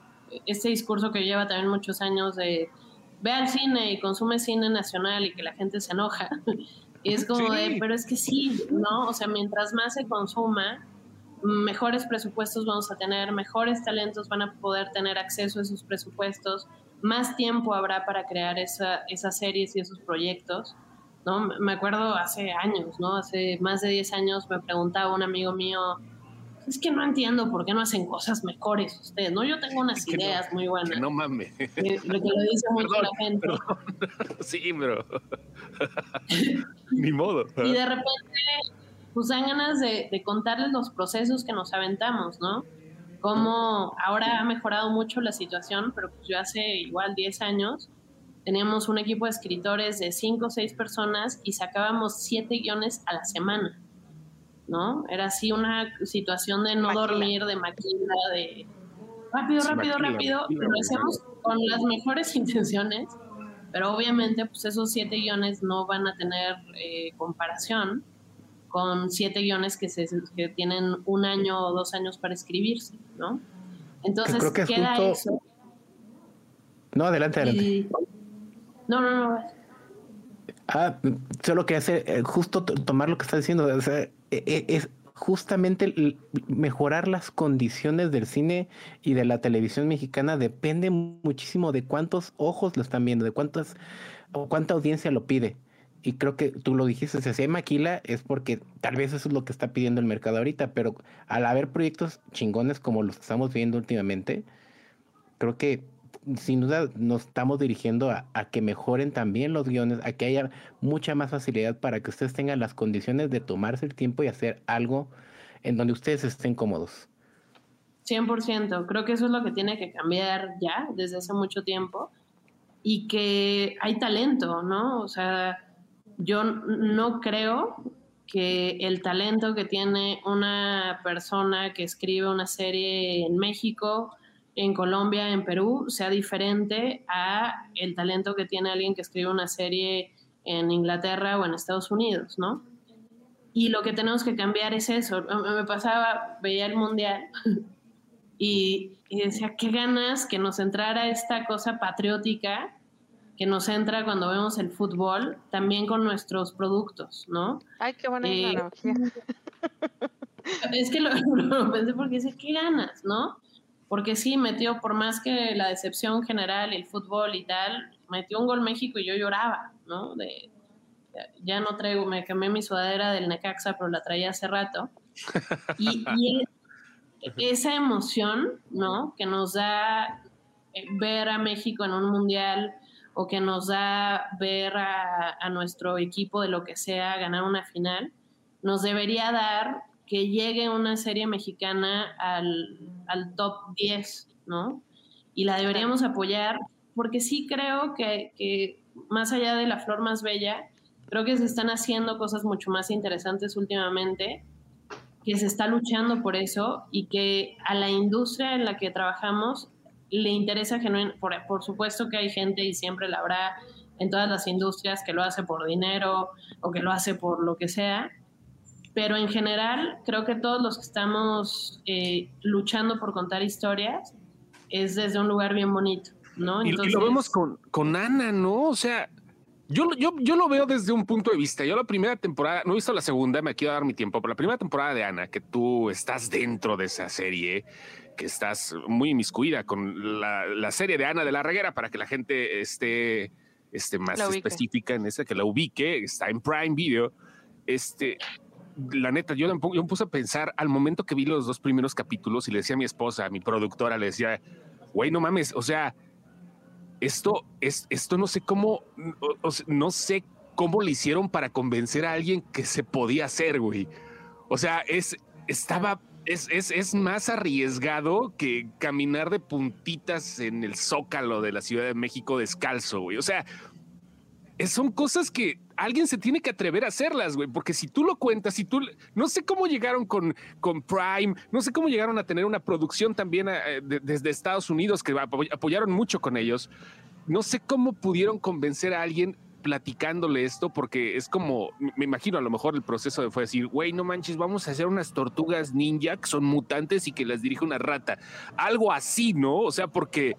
este discurso que lleva también muchos años de ve al cine y consume cine nacional y que la gente se enoja. y es como de, pero es que sí, ¿no? O sea, mientras más se consuma, mejores presupuestos vamos a tener, mejores talentos van a poder tener acceso a esos presupuestos, más tiempo habrá para crear esa, esas series y esos proyectos. ¿no? Me acuerdo hace años, ¿no? Hace más de 10 años me preguntaba un amigo mío, es que no entiendo por qué no hacen cosas mejores ustedes, ¿no? Yo tengo unas ideas muy buenas. no mames. lo que lo dice mucho la gente. Sí, pero... Ni modo. Y de repente, pues dan ganas de, de contarles los procesos que nos aventamos, ¿no? cómo ahora ha mejorado mucho la situación, pero pues yo hace igual 10 años teníamos un equipo de escritores de 5 o 6 personas y sacábamos 7 guiones a la semana, ¿no? Era así una situación de no dormir, de maquila, de rápido, rápido, rápido, lo hacemos con las mejores intenciones, pero obviamente pues esos 7 guiones no van a tener eh, comparación con siete guiones que, se, que tienen un año o dos años para escribirse, ¿no? Entonces queda eso. No, adelante, adelante. No, no, no. Ah, solo que hace eh, justo tomar lo que está diciendo, o sea, e, e, es justamente mejorar las condiciones del cine y de la televisión mexicana depende muchísimo de cuántos ojos lo están viendo, de cuántas o cuánta audiencia lo pide. Y creo que tú lo dijiste, si hay maquila es porque tal vez eso es lo que está pidiendo el mercado ahorita, pero al haber proyectos chingones como los que estamos viendo últimamente, creo que sin duda nos estamos dirigiendo a, que mejoren también los guiones, a que haya mucha más facilidad para que ustedes tengan las condiciones de tomarse el tiempo y hacer algo en donde ustedes estén cómodos. 100%, creo que eso es lo que tiene que cambiar ya desde hace mucho tiempo y que hay talento, ¿no? O sea, yo no creo que el talento que tiene una persona que escribe una serie en México, en Colombia, en Perú, sea diferente a el talento que tiene alguien que escribe una serie en Inglaterra o en Estados Unidos, ¿no? Y lo que tenemos que cambiar es eso. Me pasaba, veía el mundial y, y decía, qué ganas que nos entrara esta cosa patriótica que nos entra cuando vemos el fútbol, también con nuestros productos, ¿no? Ay, qué buena eh, Es que lo, pensé porque dice, qué ganas, ¿no? Porque sí, metió, por más que la decepción general, el fútbol y tal, metió un gol México y yo lloraba, ¿no? De, ya no traigo, me cambié mi sudadera del Necaxa, pero la traía hace rato. Y, y esa emoción, ¿no? Que nos da eh, ver a México en un mundial, o que nos da ver a, nuestro equipo de lo que sea ganar una final, nos debería dar que llegue una serie mexicana al, top 10, ¿no? Y la deberíamos apoyar porque sí creo que, que, más allá de la flor más bella, creo que se están haciendo cosas mucho más interesantes últimamente, que se está luchando por eso y que a la industria en la que trabajamos le interesa genuinamente, por, por supuesto que hay gente y siempre la habrá en todas las industrias que lo hace por dinero o que lo hace por lo que sea, pero en general creo que todos los que estamos eh, luchando por contar historias es desde un lugar bien bonito, ¿no? y, lo vemos con, con Ana, ¿no? O sea, yo, yo, yo lo veo desde un punto de vista. Yo la primera temporada, no he visto la segunda, me quiero dar mi tiempo, pero la primera temporada de Ana, que tú estás dentro de esa serie, que estás muy inmiscuida con la, la serie de Ana de la Reguera para que la gente esté, esté más específica en esa, que la ubique, está en Prime Video. Este, la neta, yo, yo me puse a pensar al momento que vi los dos primeros capítulos y le decía a mi esposa, a mi productora, le decía, güey, no mames, o sea, esto es, esto no sé cómo, no sé cómo le hicieron para convencer a alguien que se podía hacer, güey. O sea, es, estaba, es, es, es más arriesgado que caminar de puntitas en el zócalo de la Ciudad de México descalzo, güey. O sea, son cosas que alguien se tiene que atrever a hacerlas, güey, porque si tú lo cuentas, si tú, no sé cómo llegaron con, con Prime, no sé cómo llegaron a tener una producción también eh, desde Estados Unidos que apoyaron mucho con ellos, no sé cómo pudieron convencer a alguien platicándole esto, porque es como, me imagino a lo mejor el proceso fue decir, güey, no manches, vamos a hacer unas tortugas ninja que son mutantes y que las dirige una rata. Algo así, ¿no? O sea, porque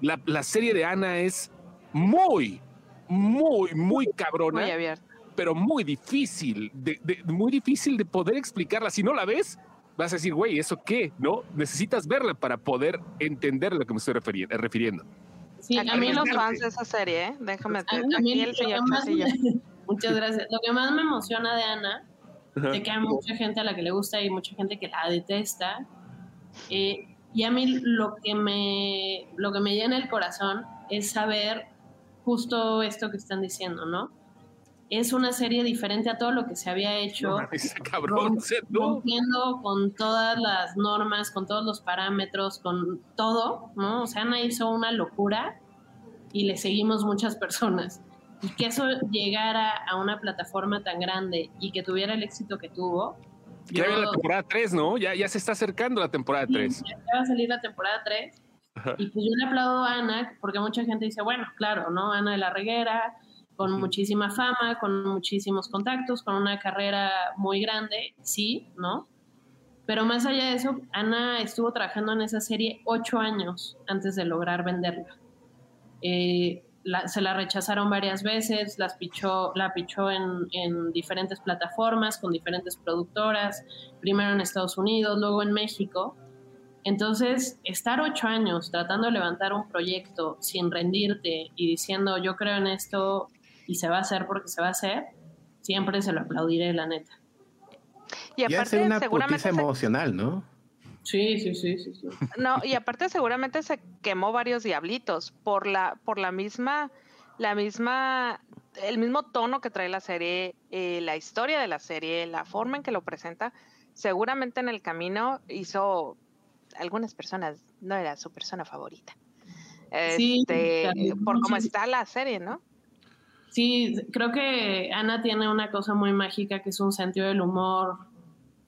la, la serie de Ana es muy, muy, muy cabrona. Pero muy difícil, de, muy difícil de poder explicarla. Si no la ves, vas a decir, güey, ¿eso qué? ¿No? Necesitas verla para poder entender lo que me estoy refiriendo. Sí, a, mí los fans de esa serie, ¿eh? déjame el señor Muchas gracias. Lo que más me emociona de Ana, de que hay mucha gente a la que le gusta y mucha gente que la detesta. Eh, y a mí lo que me lo que me llena el corazón es saber justo esto que están diciendo, ¿no? Es una serie diferente a todo lo que se había hecho. cabrón, rompiendo con todas las normas, con todos los parámetros, con todo, ¿no? O sea, Ana hizo una locura y le seguimos muchas personas. Y que eso llegara a una plataforma tan grande y que tuviera el éxito que tuvo. Ya la temporada 3, ¿no? Ya, ya se está acercando la temporada 3. ya va a salir la temporada 3 y pues yo le aplaudo a Ana, porque mucha gente dice, bueno, claro, ¿no? Ana de la Reguera, con muchísima fama, con muchísimos contactos, con una carrera muy grande, sí, ¿no? Pero más allá de eso, Ana estuvo trabajando en esa serie ocho años antes de lograr venderla. Eh, se la rechazaron varias veces, las pichó, la pichó en, en, diferentes plataformas, con diferentes productoras, primero en Estados Unidos, luego en México, entonces, estar ocho años tratando de levantar un proyecto sin rendirte y diciendo yo creo en esto y se va a hacer porque se va a hacer, siempre se lo aplaudiré, la neta. Y aparte, una seguramente emocional, ¿no? Sí, sí, sí, sí, sí. No, y aparte seguramente se quemó varios diablitos por la, por la misma, la misma, el mismo tono que trae la serie, eh, la historia de la serie, la forma en que lo presenta. Seguramente en el camino hizo algunas personas no era su persona favorita. Este, por cómo está la serie, ¿no? Sí, creo que Ana tiene una cosa muy mágica que es un sentido del humor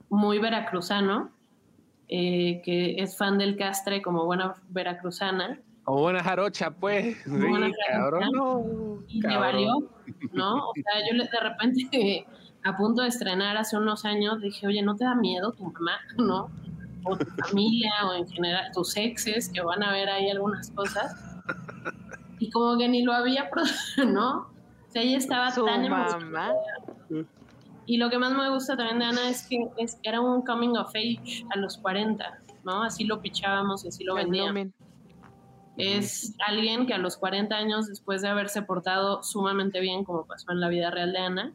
muy veracruzano, eh, que es fan del castre como buena veracruzana. Como buena jarocha, pues. y me valió, ¿no? O sea, yo de repente, a punto de estrenar hace unos años, dije, oye, ¿no te da miedo tu mamá? ¿No? O tu familia o en general tus exes que van a ver ahí algunas cosas. Y como que ni lo había, ¿no? O sea, ella estaba tan emocionada. Y lo que más me gusta también de Ana es que es, era un coming of age a los 40, ¿no? Así lo pichábamos y así lo vendíamos. Es alguien que a los 40 años, después de haberse portado sumamente bien, como pasó en la vida real de Ana,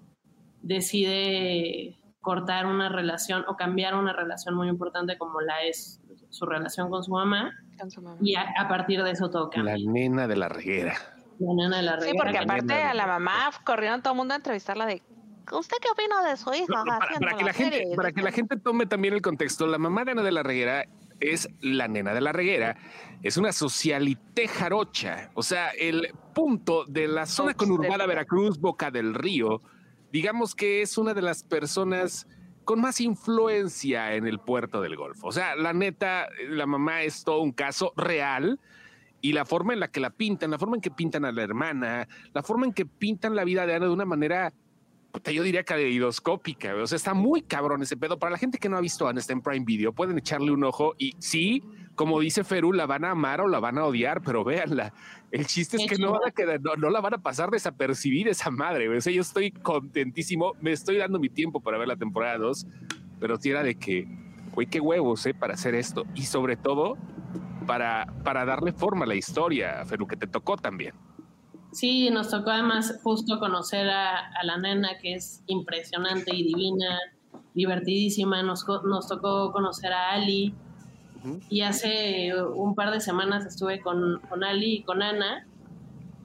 decide cortar una relación o cambiar una relación muy importante como la es su relación con su mamá. Y a, partir de eso todo cambia. La nena de la reguera. La nena de la reguera. Sí, porque aparte a la mamá corrieron todo el mundo a entrevistarla de ¿Usted qué opina de su hija? para, que la, gente, para que la gente tome también el contexto, la mamá de Ana de la Reguera es la nena de la reguera, es una socialité jarocha, o sea, el punto de la zona conurbada Veracruz, Boca del Río, digamos que es una de las personas con más influencia en el puerto del Golfo. O sea, la neta, la mamá es todo un caso real y la forma en la que la pintan, la forma en que pintan a la hermana, la forma en que pintan la vida de Ana de una manera, yo diría caleidoscópica. O sea, está muy cabrón ese pedo. Para la gente que no ha visto Ana está en Prime Video, pueden echarle un ojo y sí, como dice Ferú, la van a amar o la van a odiar, pero véanla. El chiste es que no, van a quedar, no, la van a pasar desapercibida esa madre. O sea, yo estoy contentísimo, me estoy dando mi tiempo para ver la temporada 2, pero si era de que, güey, qué huevos, ¿eh? Para hacer esto. Y sobre todo, para, para darle forma a la historia, Ferú, que te tocó también. Sí, nos tocó además justo conocer a, la nena, que es impresionante y divina, divertidísima. Nos, nos tocó conocer a Ali, y hace un par de semanas estuve con, con Ali y con Ana.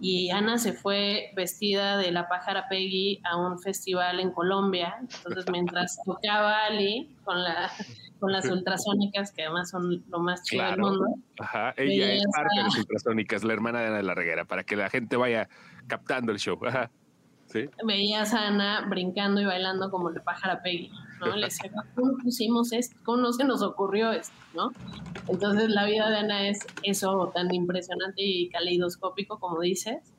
Y Ana se fue vestida de la pájara Peggy a un festival en Colombia. Entonces, mientras tocaba Ali con, la, con las ultrasónicas, que además son lo más chido del mundo. Ajá, ella es parte de las ultrasónicas, la hermana de Ana de la Reguera, para que la gente vaya captando el show. Ajá. Veías a Ana brincando y bailando como la pájara Peggy, ¿no? Le decía, ¿cómo pusimos esto? ¿Cómo no se nos ocurrió esto, no? Entonces la vida de Ana es eso tan impresionante y caleidoscópico como dices,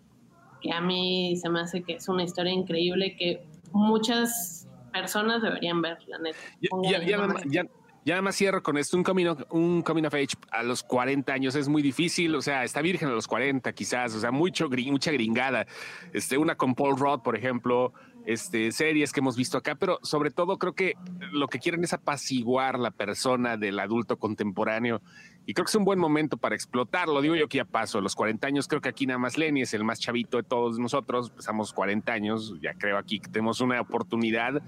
que a mí se me hace que es una historia increíble que muchas personas deberían ver, la neta. ya, ya nada más cierro con esto. Un coming, of, un coming of age a los 40 años es muy difícil. O sea, está virgen a los 40 quizás. O sea, mucho, mucha gringada. Este, una con Paul Rudd, por ejemplo. Este, series que hemos visto acá, pero sobre todo creo que lo que quieren es apaciguar la persona del adulto contemporáneo y creo que es un buen momento para explotarlo. Digo yo que ya paso los 40 años, creo que aquí nada más Lenny es el más chavito de todos nosotros, pasamos 40 años, ya creo aquí que tenemos una oportunidad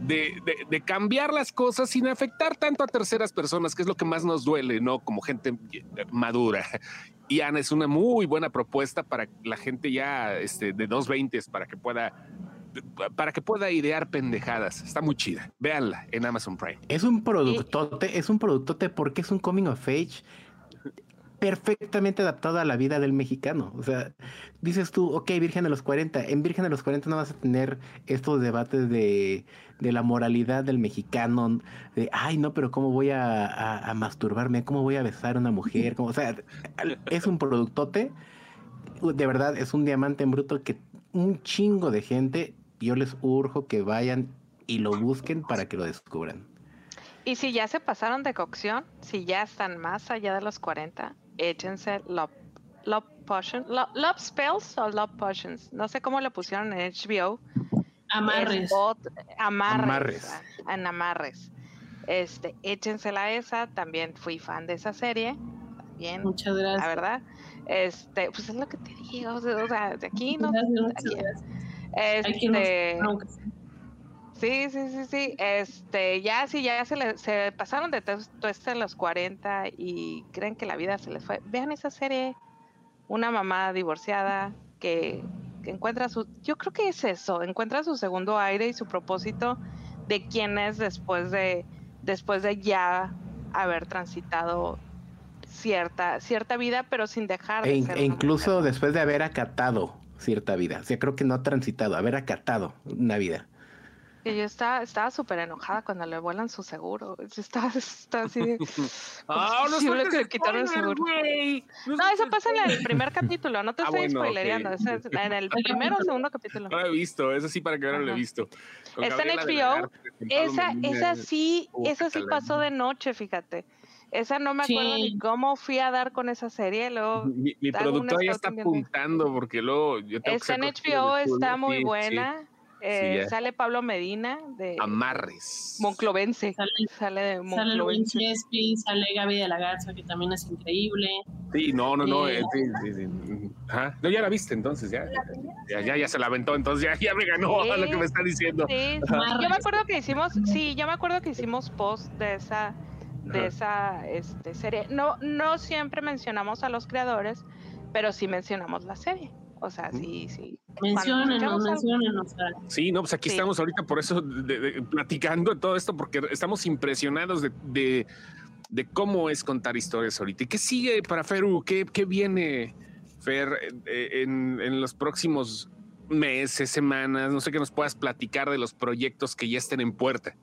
de, cambiar las cosas sin afectar tanto a terceras personas, que es lo que más nos duele, ¿no? Como gente madura. Y Ana es una muy buena propuesta para la gente ya este, de dos veintes, para que pueda para que pueda idear pendejadas. Está muy chida. Véanla en Amazon Prime. Es un productote, es un productote porque es un coming of age perfectamente adaptado a la vida del mexicano. O sea, dices tú, ok, Virgen de los 40. En Virgen de los 40 no vas a tener estos debates de, la moralidad del mexicano, de, ay, no, pero ¿cómo voy a, masturbarme? ¿Cómo voy a besar a una mujer? o sea, es un productote. De verdad, es un diamante en bruto que un chingo de gente, yo les urjo que vayan y lo busquen para que lo descubran. Y si ya se pasaron de cocción, si ya están más allá de los 40, échense Love, love Potions, love, Spells o Love Potions, no sé cómo le pusieron en HBO. Amarres. amarres. En amarres. Este, échensela esa, también fui fan de esa serie. Bien. Muchas gracias. La verdad. Este, pues es lo que te digo, o sea, de aquí no. Este, Sí, sí, sí, sí. Este, ya sí, ya se, le, se pasaron de todo esto a los 40 y creen que la vida se les fue. Vean esa serie, una mamá divorciada que, encuentra su, yo creo que es eso, encuentra su segundo aire y su propósito de quién es después de, después de ya haber transitado cierta, cierta vida, pero sin dejar de e, ser e incluso después de haber acatado cierta vida. O sea, creo que no ha transitado, haber acatado una vida yo estaba estaba súper enojada cuando le vuelan su seguro. Estaba, así de. ah, no es que le quitaron el seguro. No, eso pasa en el primer capítulo. No te ah, estoy spoilereando. en el primero o segundo capítulo. No lo he visto. Eso sí, para que no lo he visto. Está en HBO. esa, esa sí, esa sí pasó de noche, fíjate. Esa no me acuerdo ni cómo fui a dar con esa serie. Luego, mi, productor ya está apuntando porque luego yo tengo Está en HBO, está muy buena. Eh, sale Pablo Medina de Amarres. Monclovense. Sale, de Monclovense. Sale sale Gaby de la Garza, que también es increíble. Sí, no, no, no. Eh, sí, sí, sí. No, ya la viste entonces, ya. Ya, ya, se la aventó, entonces ya, ya me ganó a lo que me está diciendo. Sí, yo me acuerdo que hicimos, sí, yo me acuerdo que hicimos post de esa de esa este, serie. No, no siempre mencionamos a los creadores, pero sí mencionamos la serie. O sea, sí, sí. Mencionen, mencionen. O sea. Sí, no, pues aquí estamos ahorita por eso platicando todo esto, porque estamos impresionados de, cómo es contar historias ahorita. ¿Y qué sigue para Feru? ¿Qué, qué viene, Fer, eh, en, en, los próximos meses, semanas? No sé qué nos puedas platicar de los proyectos que ya estén en puerta.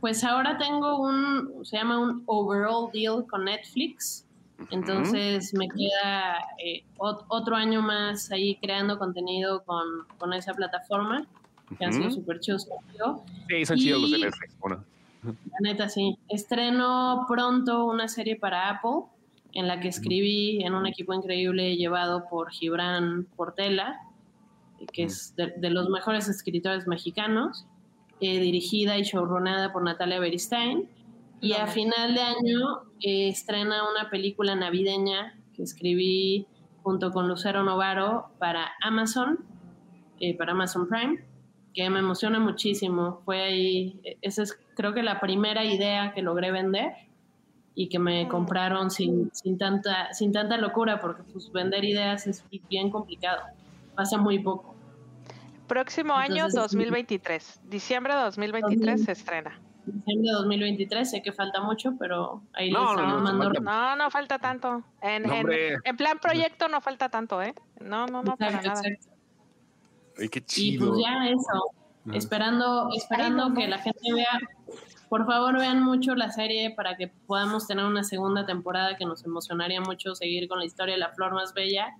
Pues ahora tengo un, se llama un overall deal con Netflix Entonces me queda eh, otro año más ahí creando contenido con, con esa plataforma, que han sido súper chidos conmigo. Sí, son chidos los de Netflix. Bueno. La neta, sí. Estreno pronto una serie para Apple, en la que escribí en un equipo increíble llevado por Gibran Portela, que es de, los mejores escritores mexicanos, eh, dirigida y showrunada por Natalia Beristain. Y a final de año eh, estrena una película navideña que escribí junto con Lucero Novaro para Amazon, eh, para Amazon Prime, que me emociona muchísimo. Fue ahí, esa es creo que la primera idea que logré vender y que me compraron sin, sin, tanta, sin tanta locura, porque pues vender ideas es bien complicado, pasa muy poco. Próximo año 2023, diciembre de 2023 se estrena. Diciembre de 2023, sé que falta mucho, pero ahí no, les no, no, no, no, falta tanto. En, en, plan proyecto no falta tanto, ¿eh? No, no, no, para nada. Ay, qué chido. Y pues ya eso, esperando, esperando que la gente vea por favor, vean mucho la serie para que podamos tener una segunda temporada que nos emocionaría mucho seguir con la historia de la flor más bella.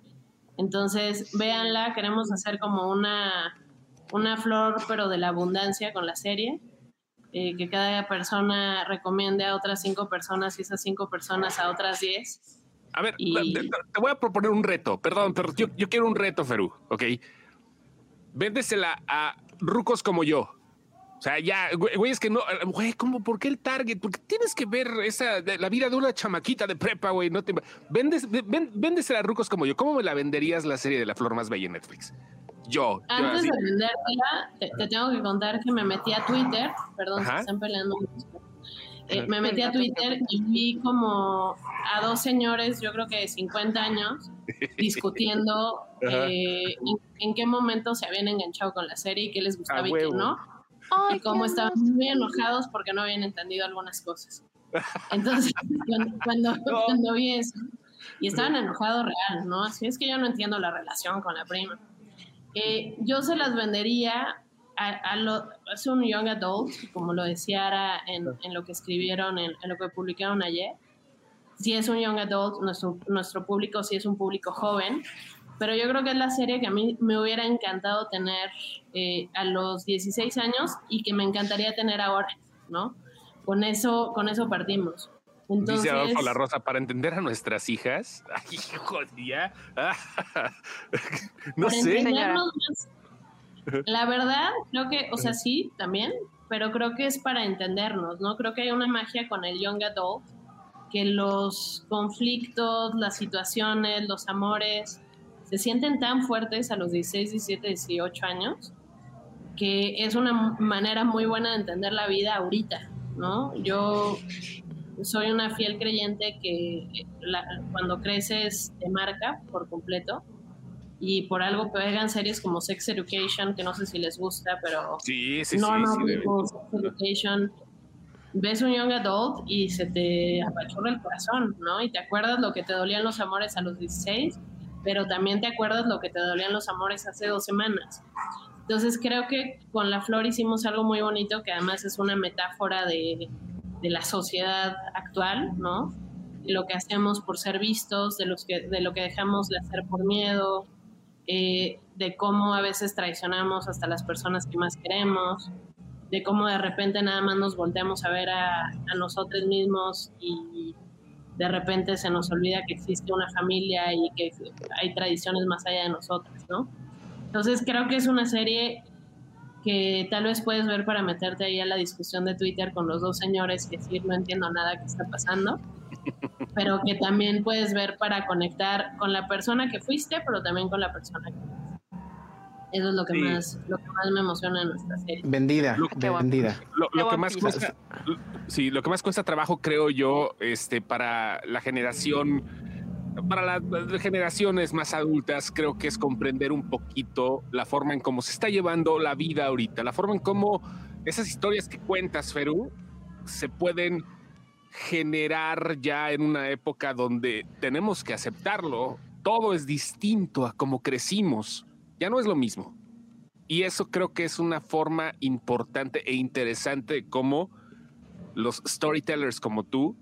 Entonces, véanla, queremos hacer como una, una flor, pero de la abundancia con la serie. Eh, que cada persona recomiende a otras cinco personas y esas cinco personas a otras diez. A ver, te, voy a proponer un reto, perdón, pero yo, yo quiero un reto, Ferú, ¿ok? Véndesela a rucos como yo, o sea, ya, güey, es que no, güey, ¿cómo? ¿Por qué el target? Porque tienes que ver esa, la vida de una chamaquita de prepa, güey. No te vendes, vendes a rucos como yo. ¿Cómo me la venderías la serie de la flor más bella en Netflix? Yo. Antes de vendértela, te, tengo que contar que me metí a Twitter. Perdón, se están peleando eh, me metí a Twitter y vi como a dos señores, yo creo que de 50 años, discutiendo eh, en, qué momento se habían enganchado con la serie y qué les gustaba y qué no y como estaban muy enojados porque no habían entendido algunas cosas. Entonces, cuando, cuando, vi eso, y estaban enojados real, ¿no? Así es que yo no entiendo la relación con la prima. Eh, yo se las vendería a, a lo, es un young adult, como lo decía Ara en, en lo que escribieron, en, en, lo que publicaron ayer. Si es un young adult, nuestro, nuestro público si es un público joven, pero yo creo que es la serie que a mí me hubiera encantado tener eh, a los 16 años y que me encantaría tener ahora, ¿no? Con eso, con eso partimos. Entonces, Dice Adolfo La Rosa, para entender a nuestras hijas. Ay, jodía. no sé. la verdad, creo que, o sea, sí, también, pero creo que es para entendernos, ¿no? Creo que hay una magia con el Young Adult, que los conflictos, las situaciones, los amores, se sienten tan fuertes a los 16, 17, 18 años que es una manera muy buena de entender la vida ahorita, ¿no? Yo soy una fiel creyente que cuando creces te marca por completo y por algo pegan series como Sex Education, que no sé si les gusta, pero sí, sí, sí, Sex Education, ves un young adult y se te apachurra el corazón, ¿no? Y te acuerdas lo que te dolían los amores a los 16 pero también te acuerdas lo que te dolían los amores hace dos semanas. Entonces creo que con la flor hicimos algo muy bonito que además es una metáfora de, de la sociedad actual, ¿no? Lo que hacemos por ser vistos, de, los que, de lo que dejamos de hacer por miedo, eh, de cómo a veces traicionamos hasta las personas que más queremos, de cómo de repente nada más nos volteamos a ver a, a nosotros mismos y de repente se nos olvida que existe una familia y que hay tradiciones más allá de nosotros, ¿no? Entonces creo que es una serie que tal vez puedes ver para meterte ahí a la discusión de Twitter con los dos señores que sí no entiendo nada que está pasando, pero que también puedes ver para conectar con la persona que fuiste, pero también con la persona que eso es lo que más lo que más me emociona en nuestra serie. Vendida, vendida. Lo, que más cuesta, sí, lo que más cuesta trabajo, creo yo, este, para la generación, para las generaciones más adultas, creo que es comprender un poquito la forma en cómo se está llevando la vida ahorita, la forma en cómo esas historias que cuentas, Ferú, se pueden generar ya en una época donde tenemos que aceptarlo. Todo es distinto a cómo crecimos ya no es lo mismo. Y eso creo que es una forma importante e interesante de cómo los storytellers como tú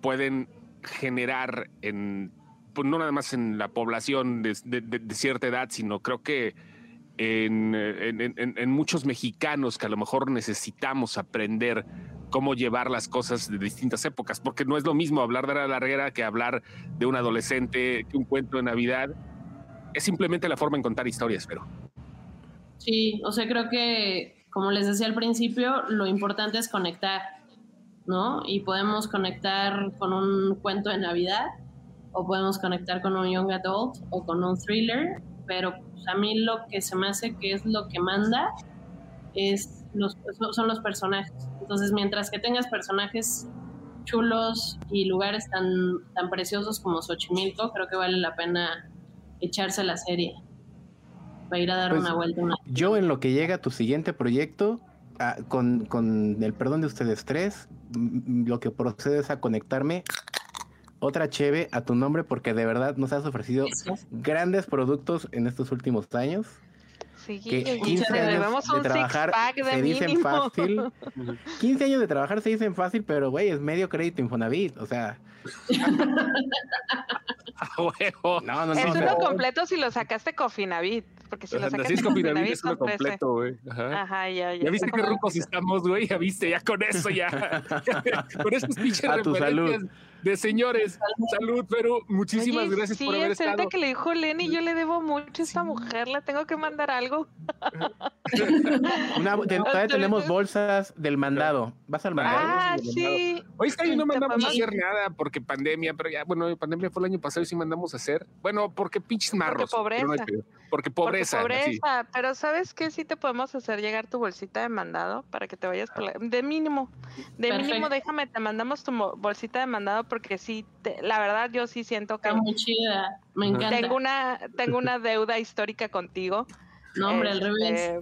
pueden generar en, pues no nada más en la población de, cierta edad, sino creo que en, muchos mexicanos que a lo mejor necesitamos aprender cómo llevar las cosas de distintas épocas, porque no es lo mismo hablar de la larguera que hablar de un adolescente, que un cuento de Navidad. Es simplemente la forma en contar historias, pero. Sí, o sea, creo que, como les decía al principio, lo importante es conectar, ¿no? Y podemos conectar con un cuento de Navidad, o podemos conectar con un young adult, o con un thriller, pero pues, a mí lo que se me hace que es lo que manda es los, son los personajes. Entonces, mientras que tengas personajes chulos y lugares tan, tan preciosos como Xochimilco, creo que vale la pena echarse la serie. Va a ir a dar pues, una vuelta. Yo en lo que llega a tu siguiente proyecto, ah, con, con, el perdón de ustedes tres, lo que procede es a conectarme otra cheve a tu nombre porque de verdad nos has ofrecido grandes productos en estos últimos años. Sí, que 15 años de trabajar se dicen fácil. 15 años de trabajar se dicen fácil, pero güey, es medio crédito Infonavit, o sea. no, no, no. Es uno completo si lo sacaste Cofinavit. Porque si lo sacaste Cofinavit es uno completo, güey. Ajá. Ajá, ya, ya. Ya viste qué rucos estamos, güey. Ya viste, ya con eso, ya. con esos pinches A tu salud de señores. Salud, pero muchísimas gracias por haber estado. Sí, que le dijo Lenny, yo le debo mucho a esta mujer, le tengo que mandar algo. todavía tenemos bolsas del mandado. ¿Vas al mandado? Ah, sí. Hoy está no mandamos a hacer nada porque pandemia, pero ya, bueno, pandemia fue el año pasado y sí mandamos a hacer. Bueno, porque pinches marros. Porque pobreza. Porque pobreza. pobreza, pero ¿sabes qué? Sí te podemos hacer llegar tu bolsita de mandado para que te vayas por la... De mínimo, de mínimo déjame, te mandamos tu bolsita de mandado porque sí, la verdad yo sí siento que... Está muy chida, me encanta. Tengo una, tengo una deuda histórica contigo. No, hombre, al revés. Este,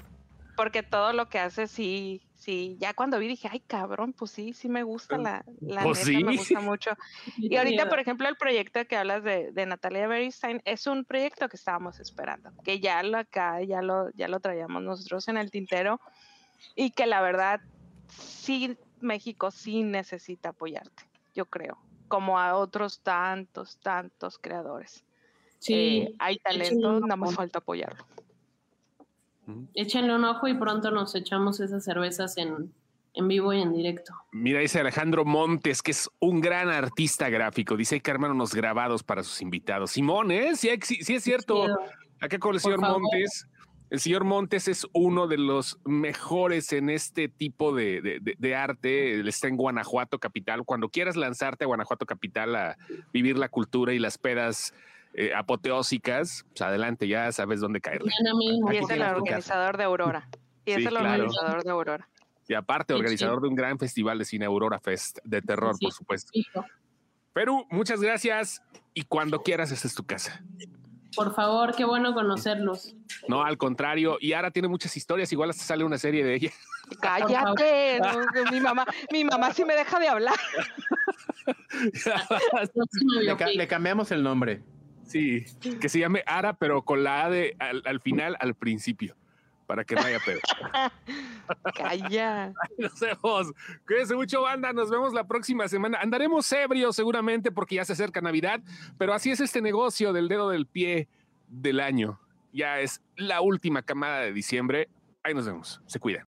porque todo lo que haces sí, sí, ya cuando vi dije, ay cabrón, pues sí, sí me gusta la, la pues neta, me gusta mucho. Y ahorita, por ejemplo, el proyecto que hablas de, de Natalia Beristain es un proyecto que estábamos esperando, que ya lo acá, ya lo, ya lo traíamos nosotros en el tintero, y que la verdad, sí, México sí necesita apoyarte, yo creo, como a otros tantos, tantos creadores. Sí, eh, hay talento, nada más falta apoyarlo. Échenle un ojo y pronto nos echamos esas cervezas en, vivo y en directo. Mira, dice Alejandro Montes, que es un gran artista gráfico. Dice que arman unos grabados para sus invitados. Simón, ¿eh? Sí, es cierto. Acá con el señor Montes. El señor Montes es uno de los mejores en este tipo de, de, arte. Él está en Guanajuato Capital. Cuando quieras lanzarte a Guanajuato Capital a vivir la cultura y las pedas eh, apoteósicas, pues adelante, ya sabes dónde caer. Y es el organizador de Aurora. Y es el organizador de Aurora. Y aparte, organizador de un gran festival de cine Aurora Fest, de terror, por supuesto. Perú, muchas gracias y cuando quieras, esta es tu casa. Por favor, qué bueno conocerlos. No, al contrario. Y ahora tiene muchas historias, igual hasta sale una serie de ella. Cállate, mi mamá, mi mamá sí me deja de hablar. le cambiamos el nombre. Sí, que se llame Ara, pero con la A de al, final, al principio, para que no haya pedo. Calla. Nos vemos. Cuídense mucho, banda. Nos vemos la próxima semana. Andaremos ebrios seguramente porque ya se acerca Navidad, pero así es este negocio del dedo del pie del año. Ya es la última camada de diciembre. Ahí nos vemos. Se cuidan.